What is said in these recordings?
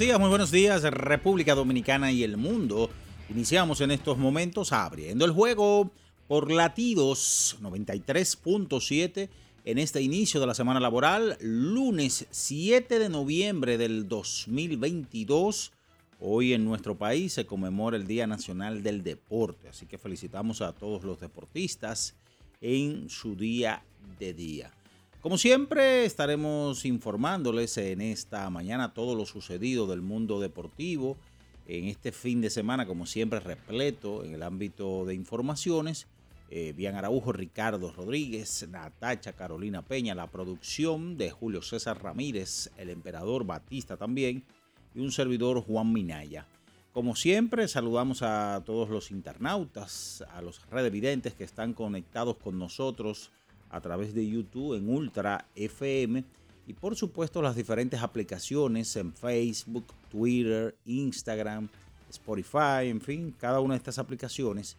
Días, muy buenos días, República Dominicana y el mundo. Iniciamos en estos momentos abriendo el juego por latidos 93.7 en este inicio de la semana laboral, lunes 7 de noviembre del 2022. Hoy en nuestro país se conmemora el Día Nacional del Deporte, así que felicitamos a todos los deportistas en su día de día. Como siempre, estaremos informándoles en esta mañana todo lo sucedido del mundo deportivo, en este fin de semana, como siempre, repleto en el ámbito de informaciones. Eh, Bian Ricardo Rodríguez, Natacha Carolina Peña, la producción de Julio César Ramírez, el emperador Batista también, y un servidor Juan Minaya. Como siempre, saludamos a todos los internautas, a los redevidentes que están conectados con nosotros a través de YouTube en Ultra FM y por supuesto las diferentes aplicaciones en Facebook, Twitter, Instagram, Spotify, en fin, cada una de estas aplicaciones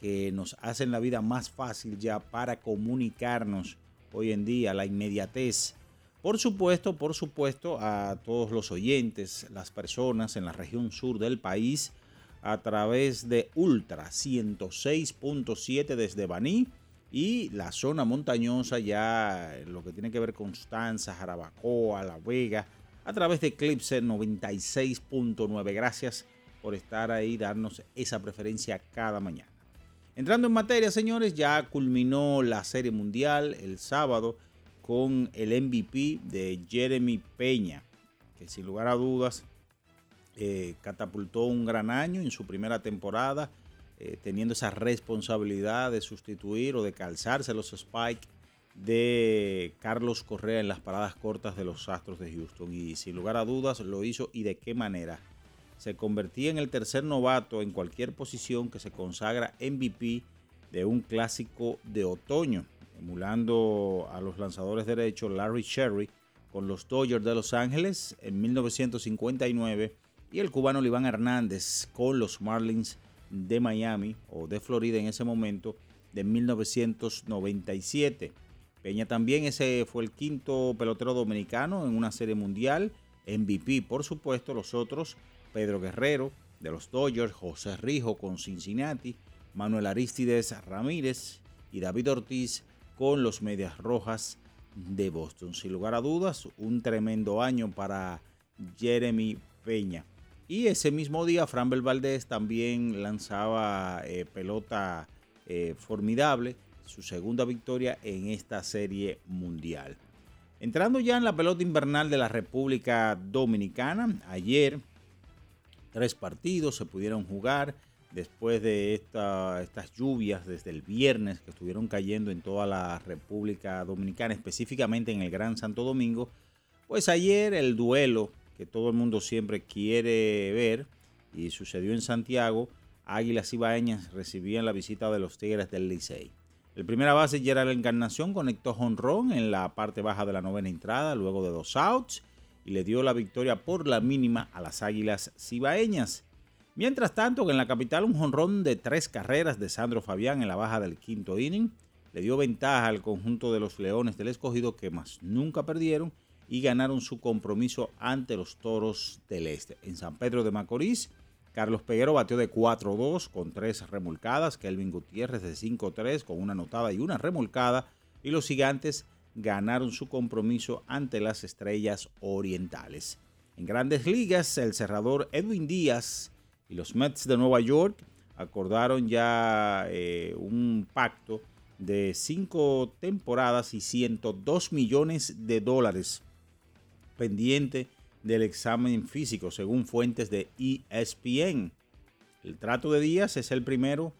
que nos hacen la vida más fácil ya para comunicarnos hoy en día, la inmediatez. Por supuesto, por supuesto, a todos los oyentes, las personas en la región sur del país, a través de Ultra 106.7 desde Baní y la zona montañosa ya lo que tiene que ver con Constanza, Jarabacoa, La Vega, a través de Eclipse 96.9. Gracias por estar ahí, darnos esa preferencia cada mañana. Entrando en materia, señores, ya culminó la Serie Mundial el sábado con el MVP de Jeremy Peña, que sin lugar a dudas eh, catapultó un gran año en su primera temporada eh, teniendo esa responsabilidad de sustituir o de calzarse los spikes de Carlos Correa en las paradas cortas de los Astros de Houston. Y sin lugar a dudas lo hizo y de qué manera. Se convertía en el tercer novato en cualquier posición que se consagra MVP de un clásico de otoño, emulando a los lanzadores derechos Larry Sherry con los Dodgers de Los Ángeles en 1959 y el cubano Iván Hernández con los Marlins de Miami o de Florida en ese momento de 1997. Peña también ese fue el quinto pelotero dominicano en una serie mundial, MVP por supuesto, los otros Pedro Guerrero de los Dodgers, José Rijo con Cincinnati, Manuel Aristides Ramírez y David Ortiz con los Medias Rojas de Boston. Sin lugar a dudas, un tremendo año para Jeremy Peña. Y ese mismo día, Fran Valdez también lanzaba eh, pelota eh, formidable, su segunda victoria en esta serie mundial. Entrando ya en la pelota invernal de la República Dominicana, ayer tres partidos se pudieron jugar después de estas lluvias desde el viernes que estuvieron cayendo en toda la República Dominicana, específicamente en el Gran Santo Domingo. Pues ayer el duelo que todo el mundo siempre quiere ver y sucedió en Santiago, Águilas Ibaeñas recibían la visita de los Tigres del Licey. El primera base la Encarnación conectó jonrón en la parte baja de la novena entrada luego de dos outs y le dio la victoria por la mínima a las Águilas Cibaeñas. Mientras tanto, en la capital un jonrón de tres carreras de Sandro Fabián en la baja del quinto inning le dio ventaja al conjunto de los Leones del Escogido que más nunca perdieron y ganaron su compromiso ante los Toros del Este. En San Pedro de Macorís, Carlos Peguero batió de 4-2 con tres remolcadas. Kelvin Gutiérrez de 5-3 con una anotada y una remolcada. Y los gigantes ganaron su compromiso ante las estrellas orientales. En grandes ligas, el cerrador Edwin Díaz y los Mets de Nueva York acordaron ya eh, un pacto de cinco temporadas y 102 millones de dólares pendiente del examen físico, según fuentes de ESPN. El trato de Díaz es el primero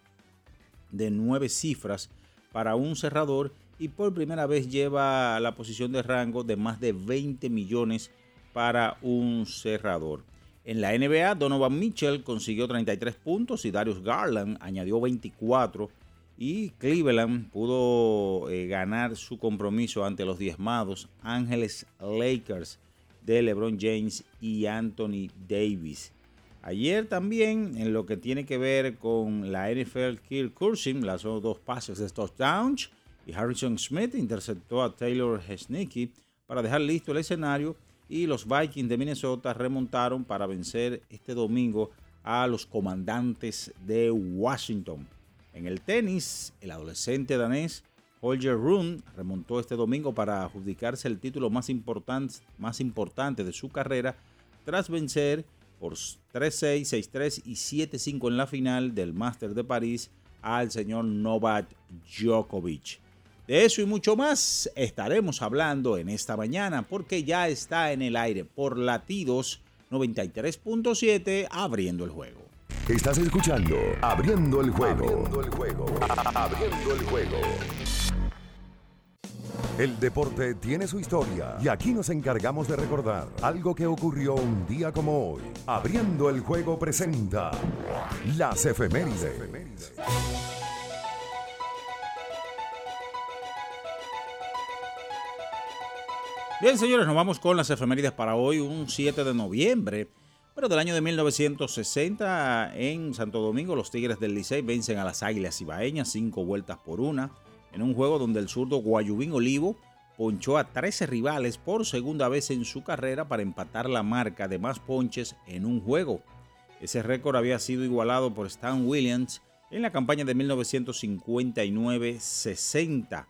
de nueve cifras para un cerrador y por primera vez lleva la posición de rango de más de 20 millones para un cerrador. En la NBA, Donovan Mitchell consiguió 33 puntos y Darius Garland añadió 24 y Cleveland pudo eh, ganar su compromiso ante los diezmados Ángeles Lakers de LeBron James y Anthony Davis. Ayer también, en lo que tiene que ver con la NFL, Kirk Cousins lanzó dos pases de touchdowns y Harrison Smith interceptó a Taylor Hesnicki para dejar listo el escenario y los Vikings de Minnesota remontaron para vencer este domingo a los comandantes de Washington. En el tenis, el adolescente danés Holger Rune remontó este domingo para adjudicarse el título más importante, de su carrera tras vencer por 3-6, 6-3 y 7-5 en la final del Master de París al señor Novak Djokovic. De eso y mucho más estaremos hablando en esta mañana porque ya está en el aire por latidos 93.7 abriendo el juego. Estás escuchando Abriendo el juego. Abriendo el juego. Abriendo el juego. El deporte tiene su historia y aquí nos encargamos de recordar algo que ocurrió un día como hoy. Abriendo el juego presenta las efemérides. Bien, señores, nos vamos con las efemérides para hoy, un 7 de noviembre. Pero del año de 1960 en Santo Domingo, los Tigres del Licey vencen a las Águilas Ibaeñas cinco vueltas por una en un juego donde el zurdo Guayubín Olivo ponchó a 13 rivales por segunda vez en su carrera para empatar la marca de más ponches en un juego. Ese récord había sido igualado por Stan Williams en la campaña de 1959-60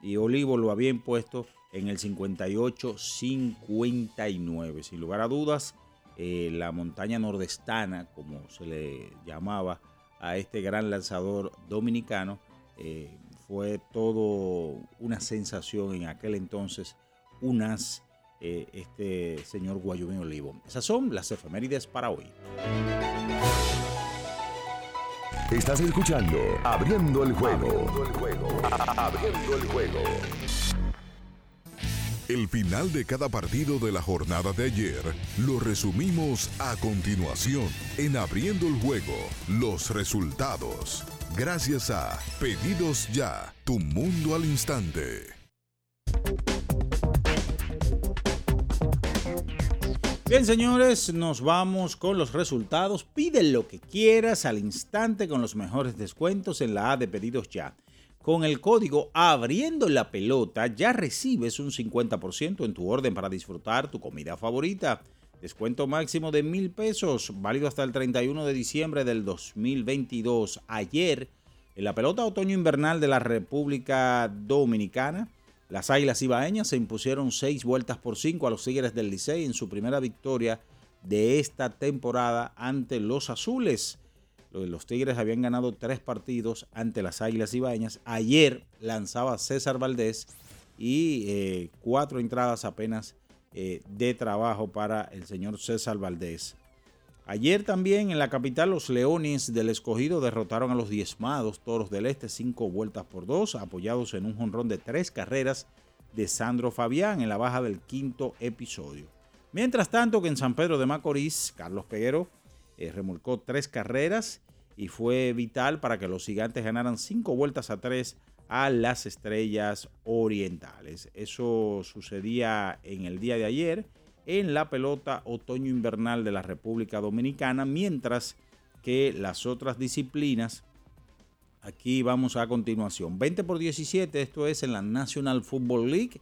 y Olivo lo había impuesto en el 58-59. Sin lugar a dudas, eh, la montaña nordestana, como se le llamaba a este gran lanzador dominicano, eh, fue todo una sensación en aquel entonces, unas eh, este señor Guayubín Olivo. Esas son las efemérides para hoy. Estás escuchando. Abriendo el juego. Abriendo el juego. El final de cada partido de la jornada de ayer lo resumimos a continuación en Abriendo el Juego, los resultados. Gracias a Pedidos Ya, tu mundo al instante. Bien, señores, nos vamos con los resultados. Pide lo que quieras al instante con los mejores descuentos en la A de Pedidos Ya. Con el código Abriendo la Pelota ya recibes un 50% en tu orden para disfrutar tu comida favorita. Descuento máximo de mil pesos, válido hasta el 31 de diciembre del 2022. Ayer, en la pelota otoño-invernal de la República Dominicana, las Águilas Ibaeñas se impusieron seis vueltas por cinco a los Tigres del Licey en su primera victoria de esta temporada ante los Azules. Los Tigres habían ganado tres partidos ante las Águilas Ibañas. Ayer lanzaba César Valdés y eh, cuatro entradas apenas eh, de trabajo para el señor César Valdés. Ayer también en la capital los Leones del Escogido derrotaron a los diezmados Toros del Este cinco vueltas por dos, apoyados en un jonrón de tres carreras de Sandro Fabián en la baja del quinto episodio. Mientras tanto que en San Pedro de Macorís, Carlos Peguero eh, remolcó tres carreras y fue vital para que los gigantes ganaran cinco vueltas a tres a las estrellas orientales. Eso sucedía en el día de ayer en la pelota otoño-invernal de la República Dominicana, mientras que las otras disciplinas, aquí vamos a continuación, 20 por 17, esto es en la National Football League,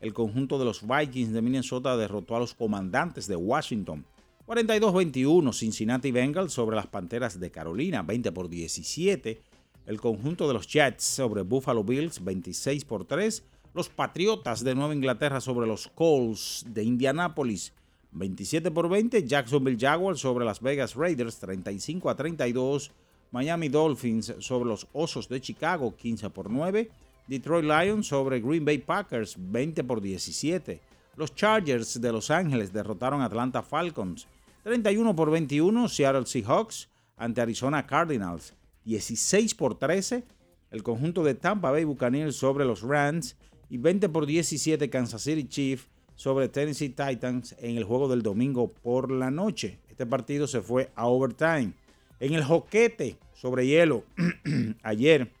el conjunto de los Vikings de Minnesota derrotó a los comandantes de Washington 42-21 Cincinnati Bengals sobre las Panteras de Carolina, 20 por 17. El conjunto de los Jets sobre Buffalo Bills, 26 por 3. Los Patriotas de Nueva Inglaterra sobre los Colts de Indianápolis, 27 por 20. Jacksonville Jaguars sobre las Vegas Raiders, 35 a 32. Miami Dolphins sobre los Osos de Chicago, 15 por 9. Detroit Lions sobre Green Bay Packers, 20 por 17. Los Chargers de Los Ángeles derrotaron a Atlanta Falcons, 31 por 21. Seattle Seahawks ante Arizona Cardinals, 16 por 13. El conjunto de Tampa Bay Buccaneers sobre los Rams y 20 por 17 Kansas City Chiefs sobre Tennessee Titans en el juego del domingo por la noche. Este partido se fue a overtime. En el joquete sobre hielo, ayer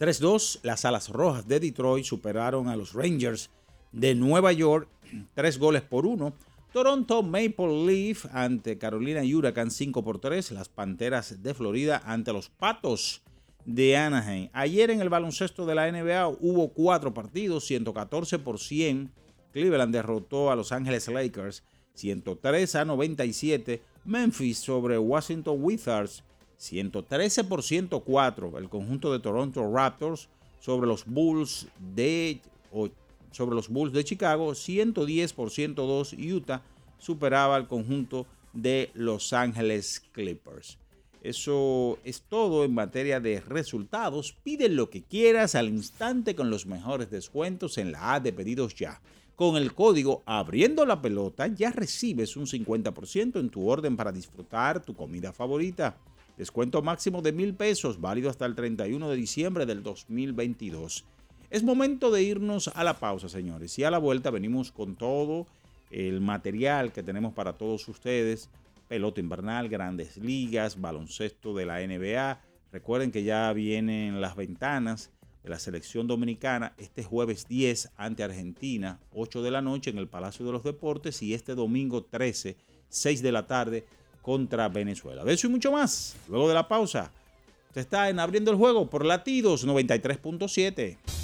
3-2, las Alas Rojas de Detroit superaron a los Rangers de Nueva York, tres goles por uno. Toronto Maple Leaf ante Carolina Huracán 5 por 3. Las Panteras de Florida ante los Patos de Anaheim. Ayer en el baloncesto de la NBA hubo cuatro partidos, 114 por 100. Cleveland derrotó a Los Ángeles Lakers 103 a 97. Memphis sobre Washington Wizards 113 por 104. El conjunto de Toronto Raptors sobre los Bulls de sobre los Bulls de Chicago 110 por 102. Utah superaba al conjunto de Los Ángeles Clippers. Eso es todo en materia de resultados. Pide lo que quieras al instante con los mejores descuentos en la A de pedidos ya. Con el código abriendo la pelota ya recibes un 50% en tu orden para disfrutar tu comida favorita. Descuento máximo de mil pesos, válido hasta el 31 de diciembre del 2022. Es momento de irnos a la pausa, señores. Y a la vuelta venimos con todo el material que tenemos para todos ustedes pelota invernal, grandes ligas, baloncesto de la NBA. Recuerden que ya vienen las ventanas de la selección dominicana este jueves 10 ante Argentina, 8 de la noche en el Palacio de los Deportes y este domingo 13, 6 de la tarde contra Venezuela. De eso y mucho más. Luego de la pausa, usted está en Abriendo el Juego por Latidos 93.7.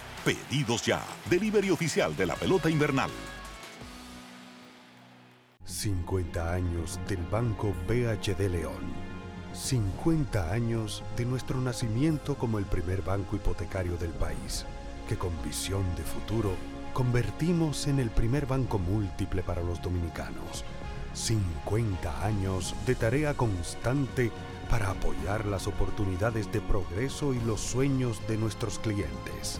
Pedidos ya, delivery oficial de la pelota invernal. 50 años del Banco BHD León 50 años de nuestro nacimiento como el primer banco hipotecario del país, que con visión de futuro convertimos en el primer banco múltiple para los dominicanos. 50 años de tarea constante para apoyar las oportunidades de progreso y los sueños de nuestros clientes.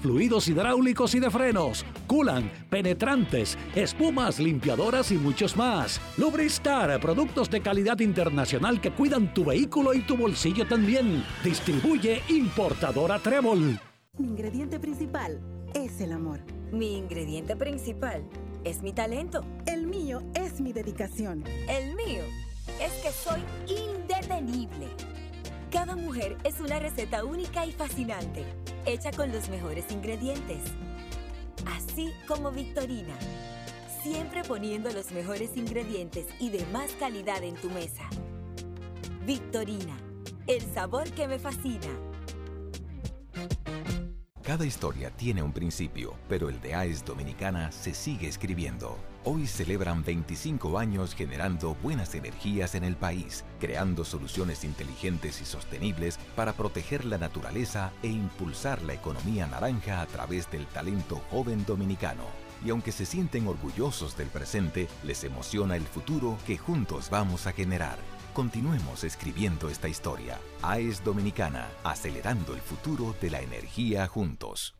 fluidos hidráulicos y de frenos, culan, penetrantes, espumas, limpiadoras y muchos más. Lubristar, productos de calidad internacional que cuidan tu vehículo y tu bolsillo también. Distribuye importadora Trébol. Mi ingrediente principal es el amor. Mi ingrediente principal es mi talento. El mío es mi dedicación. El mío es que soy indetenible. Cada mujer es una receta única y fascinante, hecha con los mejores ingredientes. Así como Victorina, siempre poniendo los mejores ingredientes y de más calidad en tu mesa. Victorina, el sabor que me fascina. Cada historia tiene un principio, pero el de AES Dominicana se sigue escribiendo. Hoy celebran 25 años generando buenas energías en el país, creando soluciones inteligentes y sostenibles para proteger la naturaleza e impulsar la economía naranja a través del talento joven dominicano. Y aunque se sienten orgullosos del presente, les emociona el futuro que juntos vamos a generar. Continuemos escribiendo esta historia. AES Dominicana, acelerando el futuro de la energía juntos.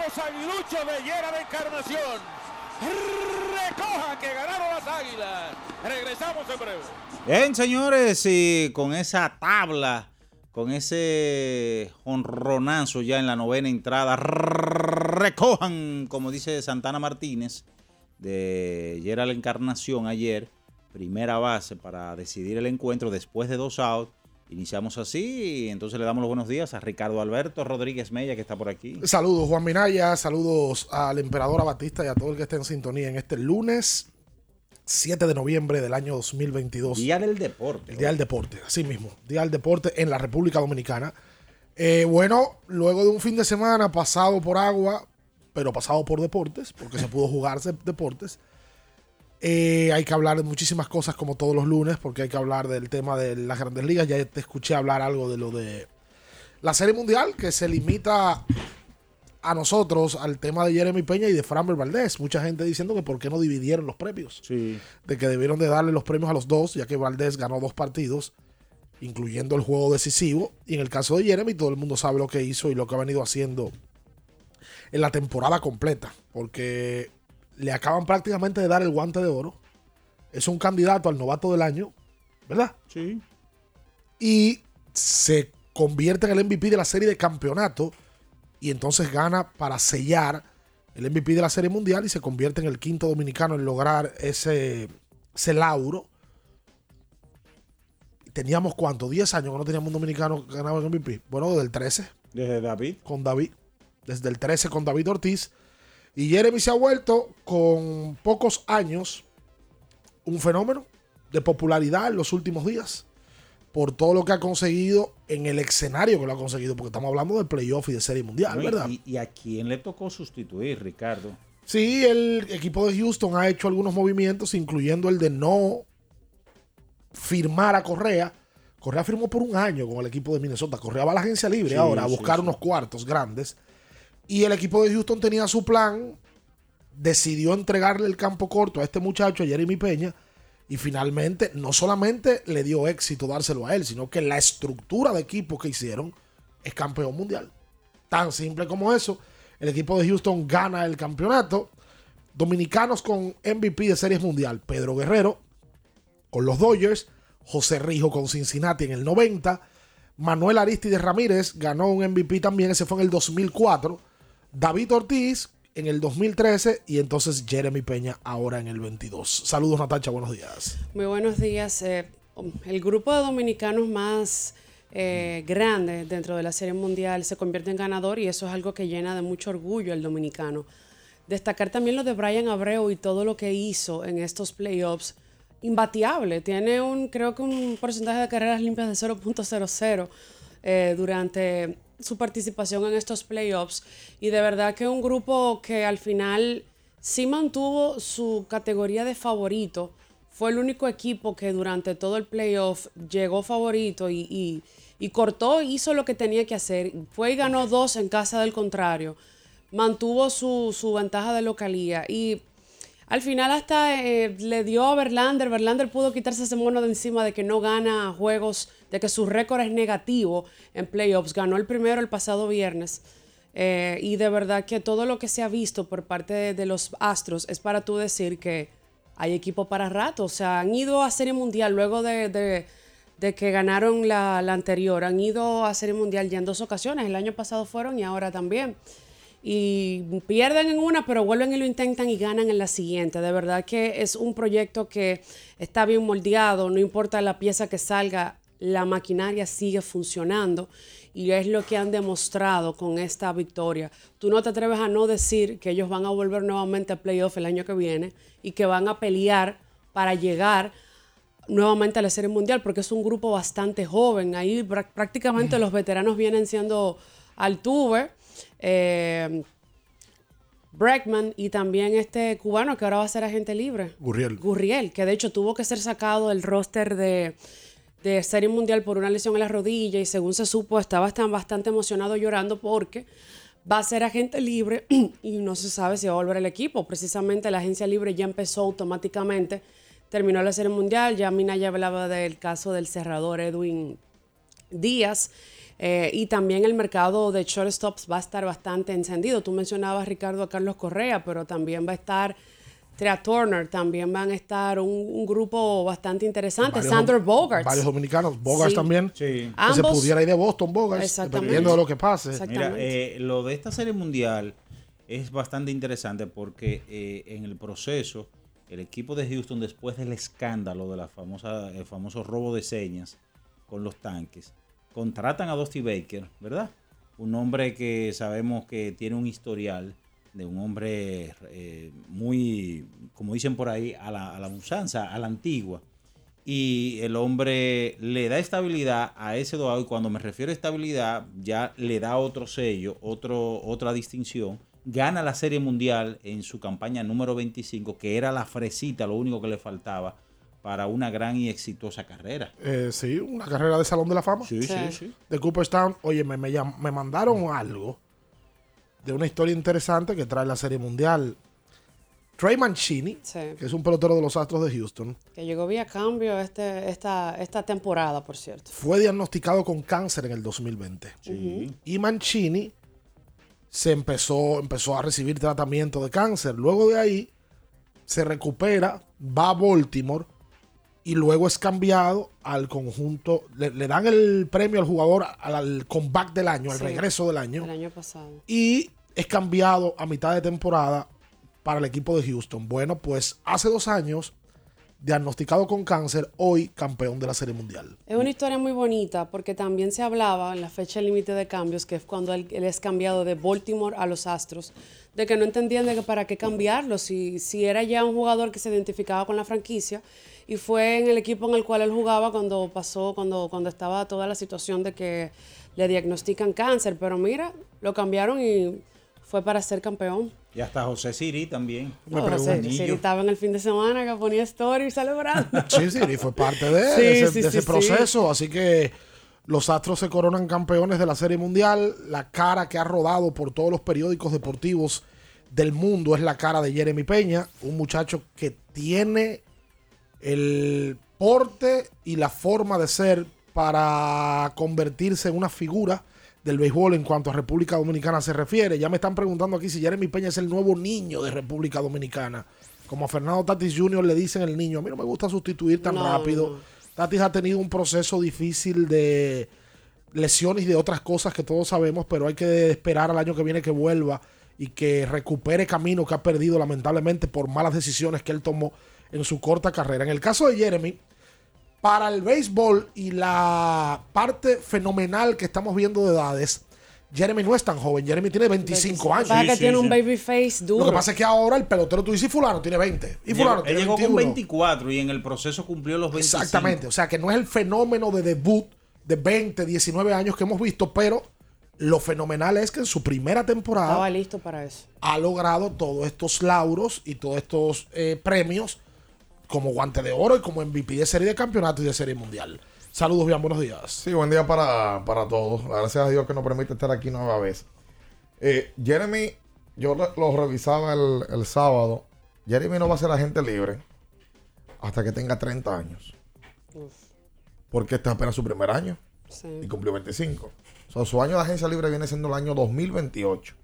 esperaban los aguiluchos de Encarnación. Recoja que ganaron las águilas. Regresamos en breve. Bien, señores, y con esa tabla, con ese honronazo ya en la novena entrada, recojan, como dice Santana Martínez, de Yera la Encarnación ayer, primera base para decidir el encuentro después de dos outs. Iniciamos así y entonces le damos los buenos días a Ricardo Alberto Rodríguez Mella que está por aquí. Saludos Juan Minaya, saludos al emperador Abatista y a todo el que esté en sintonía en este lunes 7 de noviembre del año 2022. Día del deporte. El Día del Deporte, así mismo. Día del Deporte en la República Dominicana. Eh, bueno, luego de un fin de semana pasado por agua, pero pasado por deportes, porque se pudo jugarse deportes. Eh, hay que hablar de muchísimas cosas como todos los lunes, porque hay que hablar del tema de las grandes ligas. Ya te escuché hablar algo de lo de la Serie Mundial, que se limita a nosotros al tema de Jeremy Peña y de Framber Valdés. Mucha gente diciendo que por qué no dividieron los premios. Sí. De que debieron de darle los premios a los dos, ya que Valdés ganó dos partidos, incluyendo el juego decisivo. Y en el caso de Jeremy, todo el mundo sabe lo que hizo y lo que ha venido haciendo en la temporada completa. Porque le acaban prácticamente de dar el guante de oro. Es un candidato al novato del año, ¿verdad? Sí. Y se convierte en el MVP de la serie de campeonato y entonces gana para sellar el MVP de la Serie Mundial y se convierte en el quinto dominicano en lograr ese, ese lauro. Teníamos cuánto, 10 años que no teníamos un dominicano que ganaba el MVP. Bueno, desde el 13. Desde David. Con David. Desde el 13 con David Ortiz. Y Jeremy se ha vuelto con pocos años un fenómeno de popularidad en los últimos días por todo lo que ha conseguido en el escenario que lo ha conseguido, porque estamos hablando de playoff y de serie mundial, No, ¿verdad? Y, y a quién le tocó sustituir, Ricardo? Sí, el equipo de Houston ha hecho algunos movimientos, incluyendo el de no firmar a Correa. Correa firmó por un año con el equipo de Minnesota. Correa va a la agencia libre Sí, ahora a sí, buscar sí. unos cuartos grandes. Y el equipo de Houston tenía su plan, decidió entregarle el campo corto a este muchacho, a Jeremy Peña, y finalmente no solamente le dio éxito dárselo a él, sino que la estructura de equipo que hicieron es campeón mundial. Tan simple como eso. El equipo de Houston gana el campeonato. Dominicanos con MVP de Series Mundial. Pedro Guerrero con los Dodgers. José Rijo con Cincinnati en el 90. Manuel Aristides Ramírez ganó un MVP también. Ese fue en el 2004. David Ortiz en el 2013. Y entonces Jeremy Peña ahora en el 22. Saludos Natacha, buenos días. Muy buenos días. Eh, el grupo de dominicanos más eh, grande dentro de la Serie Mundial se convierte en ganador y eso es algo que llena de mucho orgullo al dominicano. Destacar también lo de Brian Abreu y todo lo que hizo en estos playoffs. Imbatiable. Tiene un, creo que un porcentaje de carreras limpias de 0.00 eh, durante su participación en estos playoffs y de verdad que un grupo que al final sí mantuvo su categoría de favorito. Fue el único equipo que durante todo el playoff llegó favorito y, y, cortó, hizo lo que tenía que hacer. Fue y ganó dos en casa del contrario. Mantuvo su, su ventaja de localía y al final hasta eh, le dio a Verlander. Verlander pudo quitarse ese mono de encima de que no gana juegos, de que su récord es negativo en playoffs. Ganó el primero el pasado viernes. Eh, y de verdad que todo lo que se ha visto por parte de, los Astros es para tú decir que hay equipo para rato. O sea, han ido a Serie Mundial luego de que ganaron la, la anterior. Han ido a Serie Mundial ya en dos ocasiones. El año pasado fueron y ahora también. Y pierden en una, pero vuelven y lo intentan y ganan en la siguiente. De verdad que es un proyecto que está bien moldeado. No importa la pieza que salga, la maquinaria sigue funcionando. Y es lo que han demostrado con esta victoria. Tú no te atreves a no decir que ellos van a volver nuevamente a playoff el año que viene y que van a pelear para llegar nuevamente a la Serie Mundial, porque es un grupo bastante joven. Ahí prá- prácticamente los veteranos vienen siendo Altuve, eh, y también este cubano que ahora va a ser agente libre. Gurriel. Gurriel, que de hecho tuvo que ser sacado del roster de, de Serie Mundial por una lesión en la rodilla y según se supo estaba hasta bastante emocionado llorando porque va a ser agente libre y no se sabe si va a volver al equipo. Precisamente la agencia libre ya empezó automáticamente, terminó la Serie Mundial, ya Mina ya hablaba del caso del cerrador Edwin Díaz. Eh, y también el mercado de shortstops va a estar bastante encendido. Tú mencionabas, Ricardo, a Carlos Correa, pero también va a estar Trea Turner, también van a estar un, un grupo bastante interesante. Varios Sander Bogarts. Varios dominicanos. Bogarts Sí. también. Que se pudiera ir de Boston, Bogarts. Exactamente. Dependiendo de lo que pase. Mira, eh, lo de esta serie mundial es bastante interesante porque eh, en el proceso, el equipo de Houston, después del escándalo de la famosa, el famoso robo de señas con los tanques, contratan a Dusty Baker, ¿verdad? Un hombre que sabemos que tiene un historial de un hombre eh, muy, como dicen por ahí, a la, a la usanza, a la antigua. Y el hombre le da estabilidad a ese dogado y cuando me refiero a estabilidad ya le da otro sello, otro, otra distinción. Gana la Serie Mundial en su campaña número 25, que era la fresita, lo único que le faltaba para una gran y exitosa carrera. Eh, sí, una carrera de Salón de la Fama. Sí, sí, sí. De Cooperstown. Oye, me, me, me mandaron algo de una historia interesante que trae la Serie Mundial. Trey Mancini, Sí. que es un pelotero de los Astros de Houston, Que llegó vía cambio este, esta, esta temporada, por cierto. fue diagnosticado con cáncer en el 2020. Sí. Y Mancini se empezó, empezó a recibir tratamiento de cáncer. Luego de ahí se recupera, va a Baltimore y luego es cambiado al conjunto. Le, le dan el premio al jugador al, al comeback del año, al Sí. regreso del año. El año pasado. Y es cambiado a mitad de temporada para el equipo de Houston. Bueno, pues hace dos años, diagnosticado con cáncer, hoy campeón de la Serie Mundial. Es una historia muy bonita porque también se hablaba en la fecha límite de cambios, que es cuando él, él es cambiado de Baltimore a los Astros, de que no entendían de que para qué cambiarlo, si, si era ya un jugador que se identificaba con la franquicia y fue en el equipo en el cual él jugaba cuando pasó, cuando, cuando estaba toda la situación de que le diagnostican cáncer, pero mira, lo cambiaron y fue para ser campeón. Y hasta José Siri también. Oh, José- Siri estaba en el fin de semana que ponía story celebrando. Sí, sí, y fue parte de, Sí, de ese, sí, de ese sí, proceso. Así que los Astros se coronan campeones de la Serie Mundial. La cara que ha rodado por todos los periódicos deportivos del mundo es la cara de Jeremy Peña, un muchacho que tiene el porte y la forma de ser para convertirse en una figura del béisbol en cuanto a República Dominicana se refiere. Ya me están preguntando aquí si Jeremy Peña es el nuevo niño de República Dominicana. Como a Fernando Tatis Jr. le dicen el niño, a mí no me gusta sustituir tan No, rápido. Tatis ha tenido un proceso difícil de lesiones y de otras cosas que todos sabemos, pero hay que esperar al año que viene que vuelva y que recupere camino que ha perdido lamentablemente por malas decisiones que él tomó en su corta carrera. En el caso de Jeremy, para el béisbol y la parte fenomenal que estamos viendo de edades, Jeremy no es tan joven. Jeremy tiene 25 años. Para que tiene un baby face duro. Lo que pasa es que ahora el pelotero tú dices, y fulano tiene 20. Y fulano Llegó- él tiene llegó 21. con 24 y en el proceso cumplió los 25. Exactamente. O sea, que no es el fenómeno de debut de 20, 19 años que hemos visto, pero Lo fenomenal es que en su primera temporada Estaba listo para eso. ha logrado todos estos lauros y todos estos eh, premios como guante de oro y como MVP de serie de campeonato y de serie mundial. Saludos, bien, buenos días. Sí, buen día para, para todos. Gracias a Dios que nos permite estar aquí nueva vez. Eh, Jeremy, yo lo, lo revisaba el, el sábado. Jeremy no va a ser agente libre hasta que tenga 30 años. Porque este es apenas su primer año Sí. y cumplió 25. O sea, su año de agencia libre viene siendo el año 2028.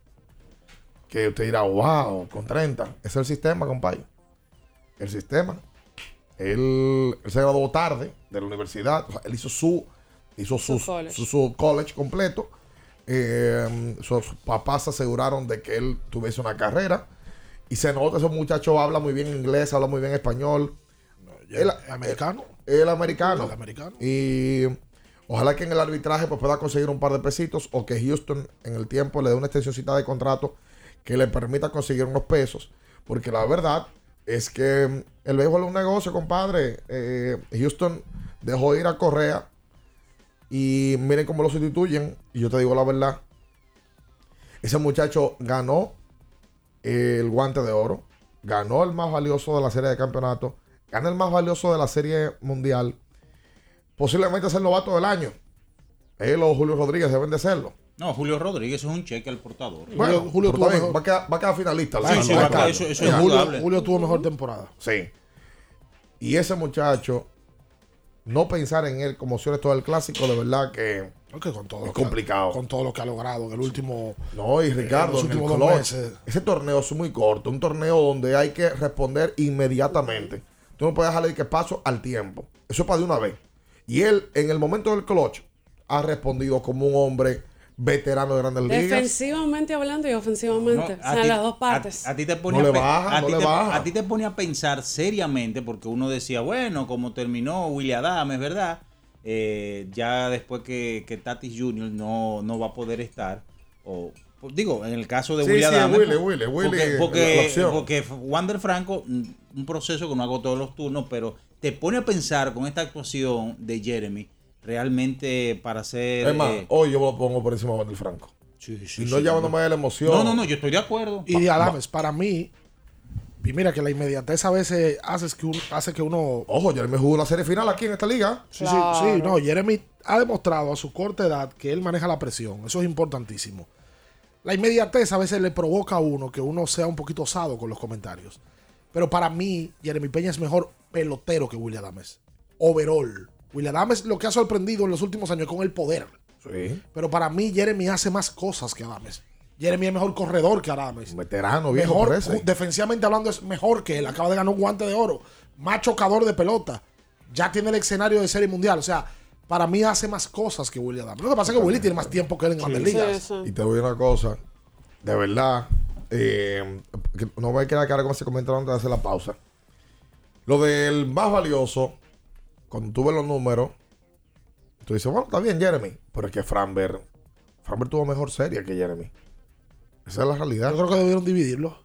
Que usted dirá, wow, con 30. Ese es el sistema, compadre. El sistema. Él, él se graduó tarde de la universidad. O sea, él hizo su, hizo Su college. su, su college completo. Eh, sus papás se aseguraron de que él tuviese una carrera. Y se nota, ese muchacho habla muy bien inglés, habla muy bien español. Él- americano. Él americano. El americano. Y ojalá que en el arbitraje pues, pueda conseguir un par de pesitos o que Houston en el tiempo le dé una extensioncita de contrato que le permita conseguir unos pesos. Porque la verdad es que el béisbol es un negocio, compadre. Eh, Houston dejó ir a Correa y miren cómo lo sustituyen. Y yo te digo la verdad. Ese muchacho ganó el guante de oro, ganó el más valioso de la serie de campeonato, gana el más valioso de la serie mundial, posiblemente es el novato del año. Él o Julio Rodríguez deben de serlo. No, Julio Rodríguez es un cheque al portador. Bueno, Julio tuvo mejor- va, a quedar, va a quedar finalista. Sí, sí, va a quedar- eso- eso es Ya. Julio. Julio tuvo mejor temporada. Sí. Y ese muchacho, no pensar en él como si todo el clásico, de verdad que Ok, con todo es ha- complicado. con todo lo que ha logrado en el último. No, y en Ricardo, en el meses. ese torneo es muy corto, un torneo donde hay que responder inmediatamente. Tú no puedes dejarle que paso al tiempo. Eso es para de una vez. Y él, en el momento del clutch, ha respondido como un hombre veterano de grandes ligas. Defensivamente hablando y ofensivamente. No, o a sea, ti- las dos partes. A, a ti te pone No a, le baja, a no ti le te- baja. a ti te pone a pensar seriamente porque uno decía, bueno, como terminó William Adams, ¿verdad? Eh, ya después que, que Tatis Jr. no, no va a poder estar, o pues, digo, en el caso de Sí, William sí, Adams, Willy, Willy, Willy, porque, porque, Wander Franco, un proceso que no hago todos los turnos, pero te pone a pensar con esta actuación de Jeremy, realmente para ser... Es más, eh, hoy yo lo pongo por encima de Wander Franco. sí, Y no sí, llamándome de la emoción. no, no, no, yo estoy de acuerdo. Y de Adames, para mí, y mira que la inmediatez a veces hace que, un- hace que uno. Ojo, Jeremy jugó una serie final aquí en esta liga. Sí, sí, sí, no, Jeremy ha demostrado a su corta edad que él maneja la presión. Eso es importantísimo. La inmediatez a veces le provoca a uno que uno sea un poquito osado con los comentarios. Pero para mí, Jeremy Peña es mejor pelotero que William Adames. Overall. William Adames lo que ha sorprendido en los últimos años es con el poder. Sí. Pero para mí, Jeremy hace más cosas que Adames. Jeremy es mejor corredor que Adames. Veterano, viejo, Mejor, defensivamente hablando, es mejor que él. Acaba de ganar un guante de oro. Más chocador de pelota. Ya tiene el escenario de serie mundial. O sea, para mí hace más cosas que William Adames. Lo que pasa es que Willy tiene más tiempo que él en grandes ligas. Y te voy a una cosa. De verdad. eh, no me queda cara con ese comentario antes de hacer la pausa. Lo del más valioso, cuando tú ves los números, tú dices, bueno, está bien, Jeremy. Pero es que Framber, Framber tuvo mejor serie que Jeremy. Esa es la realidad. Yo creo que debieron dividirlo.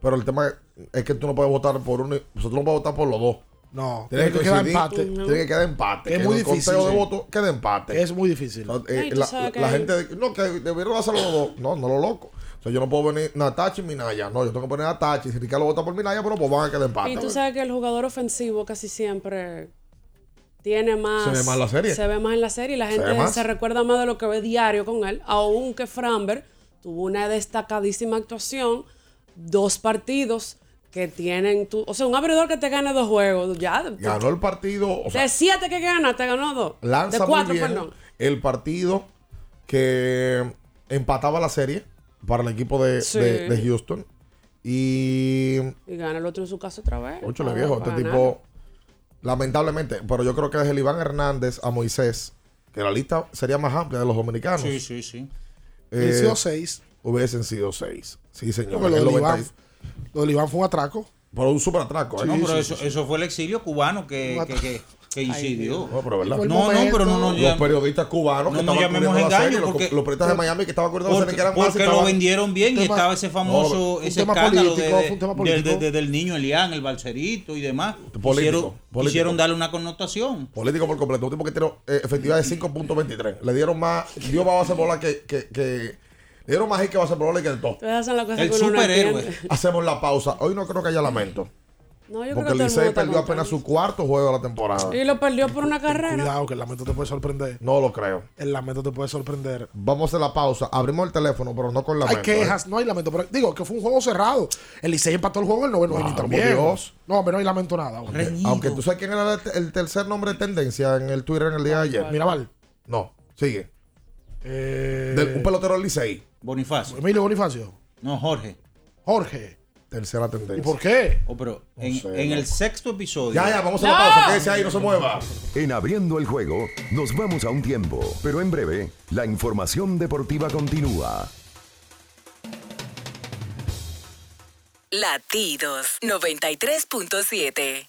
Pero el tema es que tú no puedes votar por uno. y- Nosotros no podemos votar por los dos. No, Tiene que, quedar coincidir, empate. Tiene que quedar empate. Es que muy en el difícil, conteo de votos quede empate. Es muy difícil. No, eh, Ay, la, que gente, de- no, que debieron hacerlo los dos. No, no lo loco. O sea, yo no puedo venir Natachi y Minaya. No, yo tengo que poner Natachi. Si Ricardo vota por Minaya, pero pues van a quedar empate. Y tú sabes que el jugador ofensivo casi siempre tiene más. Se ve más la serie. Se ve más en la serie y la gente se, recuerda más de lo que ve diario con él. Aunque Framber tuvo una destacadísima actuación, dos partidos que tienen. Tu, o sea, un abridor que te gane dos juegos. Ya. Ganó el partido. O sea, de siete que gana, te ganó dos. lanza de cuatro, muy bien perdón. el partido que empataba la serie para el equipo de, Sí. de- de Houston. Y Y gana el otro en su casa otra vez. Ocho le Para- viejo, este tipo, lamentablemente, pero yo creo que desde el Iván Hernández a Moisés, que la lista sería más amplia de los dominicanos. Sí, sí, sí. eh, Hubiesen sido seis. Hubiesen sido seis. Sí, señor. Porque lo El del 90 Iván, lo del Iván fue un atraco. Por un super atraco. No, pero eso, eso fue el exilio cubano que, que, que- ¿Qué incidió? No, pero verdad. No, no, pero no, no, Los periodistas cubanos No que nos estaban cubriendo la serie, los, porque- los periodistas de Miami que estaban cubriendo la Porque, serie, que eran más y porque lo vendieron bien y estaba ese famoso, No, ese escándalo político, de- de- político. de- de- del niño Elian, el balserito y demás. Político, Quisieron, político. quisieron darle una connotación. Político por completo. Un tipo que tiene eh, efectividad de 5.23. Le dieron más. Dio más base bola que. que, que le dieron más hit que. Ustedes hacen la cosa que uno no entiende. Hacemos la pausa. Hoy no creo que haya lamento. No, yo creo Porque que el Licey perdió apenas su cuarto juego de la temporada. Y lo perdió por una carrera. Cuidado, que el lamento te puede sorprender. No lo creo. El lamento te puede sorprender. Vamos a hacer la pausa. Abrimos el teléfono, pero no con Hay lamento. ¿eh? quejas, no hay lamento. Pero digo que fue un juego cerrado. El Licey empató el juego en el noveno inning también. por Dios. No, pero no hay lamento nada. Aunque tú sabes quién era el, el tercer nombre de tendencia en el Twitter en el día de ayer. Mirabal. No, sigue. Eh, un pelotero del Licey. Bonifacio. Emilio Bonifacio. No, Jorge. Jorge. Tercera tendencia. ¿Y por qué? Oh, pero No en, sé, en no. el sexto episodio. Ya, ya, vamos a la pausa. Quédese ahí, no se mueva. En abriendo el juego, nos vamos a un tiempo, pero en breve, la información deportiva continúa. Latidos 93.7.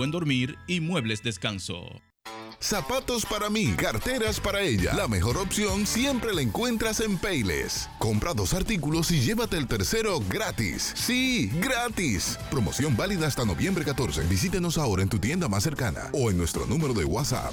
buen dormir y muebles descanso. Zapatos para mí, carteras para ella. La mejor opción siempre la encuentras en Payless. Compra dos artículos y llévate el tercero gratis. Sí, gratis. Promoción válida hasta noviembre 14. Visítenos ahora en tu tienda más cercana o en nuestro número de WhatsApp.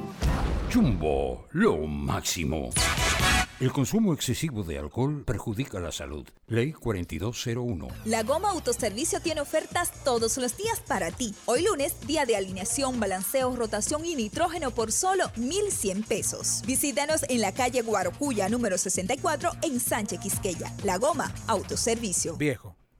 Jumbo, lo máximo. El consumo excesivo de alcohol perjudica la salud. Ley 4201. La Goma Autoservicio tiene ofertas todos los días para ti. Hoy lunes, día de alineación, balanceo, rotación y nitrógeno por solo 1,100 pesos. Visítanos en la calle Guarocuya, número 64, en Sánchez Quisqueya. La Goma Autoservicio. Viejo,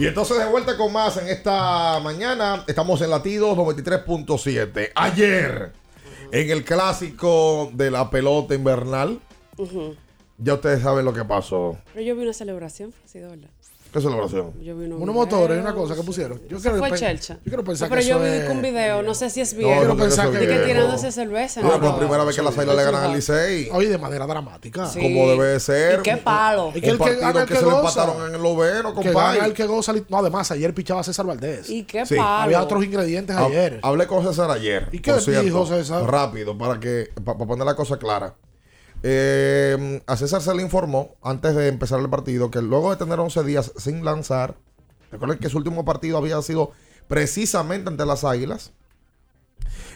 Y entonces de vuelta con más en esta mañana. Estamos en latidos 93.7. Ayer, en el clásico de la pelota invernal, ya ustedes saben lo que pasó. Pero yo vi una celebración, de verdad. ¿Qué celebración? Yo vi unos Unos motores y una cosa que pusieron. Yo Eso quiero fue Chelcha. Yo quiero pensar No, pero que yo vi es- un video, no sé si es No, viejo. yo creo que que tirándose cerveza. No, ¿no? por primera vez que las águilas le ganan al Licey. Oye, de manera dramática. Sí. Como debe de ser. Y qué palo. Es que el que partido gana el que, se lo goza. empataron en el gana compadre. el que goza. li- No, además, ayer pichaba César Valdés. Y qué palo. Había otros ingredientes ayer. Hablé con César ayer. ¿Y qué dijo César? Rápido, para que para poner la cosa clara. Eh, a César se le informó antes de empezar el partido que luego de tener 11 días sin lanzar, recuerden que su último partido había sido precisamente ante las Águilas,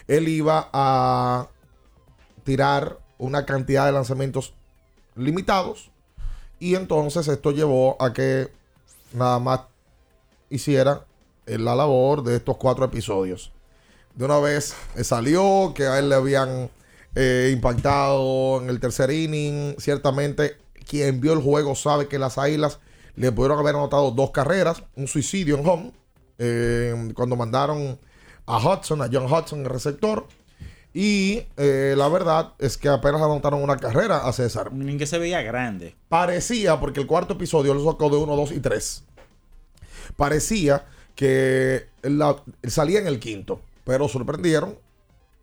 él iba a tirar una cantidad de lanzamientos limitados y entonces esto llevó a que nada más hiciera la labor de estos cuatro episodios. De una vez salió que a él le habían eh, impactado en el tercer inning. Ciertamente, quien vio el juego sabe que las águilas le pudieron haber anotado dos carreras, un suicidio en home, eh, cuando mandaron a Hudson, a John Hudson, el receptor. Y eh, la verdad es que apenas anotaron una carrera a César. Inning que se veía grande. Parecía, porque el cuarto episodio lo sacó de 1, 2 y 3. Parecía que la- salía en el quinto, pero sorprendieron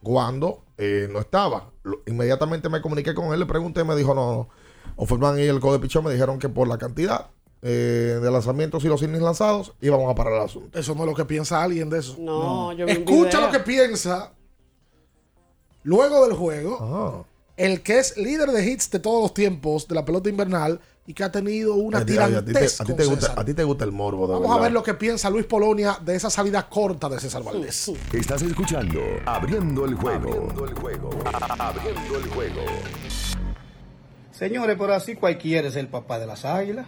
cuando eh, no estaba. Lo- inmediatamente me comuniqué con él, le pregunté, me dijo, no, no. Offerman y el code pichón me dijeron que por la cantidad eh, de lanzamientos y los innings lanzados íbamos a parar el asunto. Eso no es lo que piensa alguien de eso. No, yo Escucha lo que piensa luego del juego Ah. el que es líder de hits de todos los tiempos de la pelota invernal y que ha tenido una A ti- a ti te- a ti te gusta- César. a ti te gusta el morbo, de Vamos a ver lo que piensa Luis Polonia de esa salida corta de César Valdés. Estás escuchando Abriendo el juego. Abriendo el juego. Abriendo el juego. Señores, pero así cualquiera es el papá de las águilas.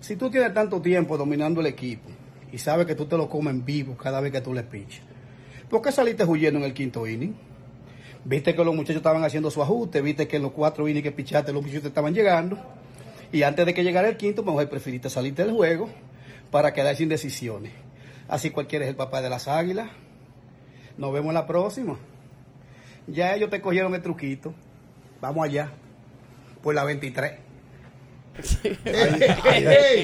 Si tú tienes tanto tiempo dominando el equipo y sabes que tú te lo comes en vivo cada vez que tú le pichas, ¿por qué saliste huyendo en el quinto inning? Viste que los muchachos estaban haciendo su ajuste, viste que en los cuatro innings que pichaste los muchachos estaban llegando. Y antes de que llegara el quinto, mejor preferiste salirte del juego para quedar sin decisiones. Así cualquiera es el papá de las águilas. Nos vemos en la próxima. Ya ellos te cogieron el truquito. Vamos allá. Por la 23.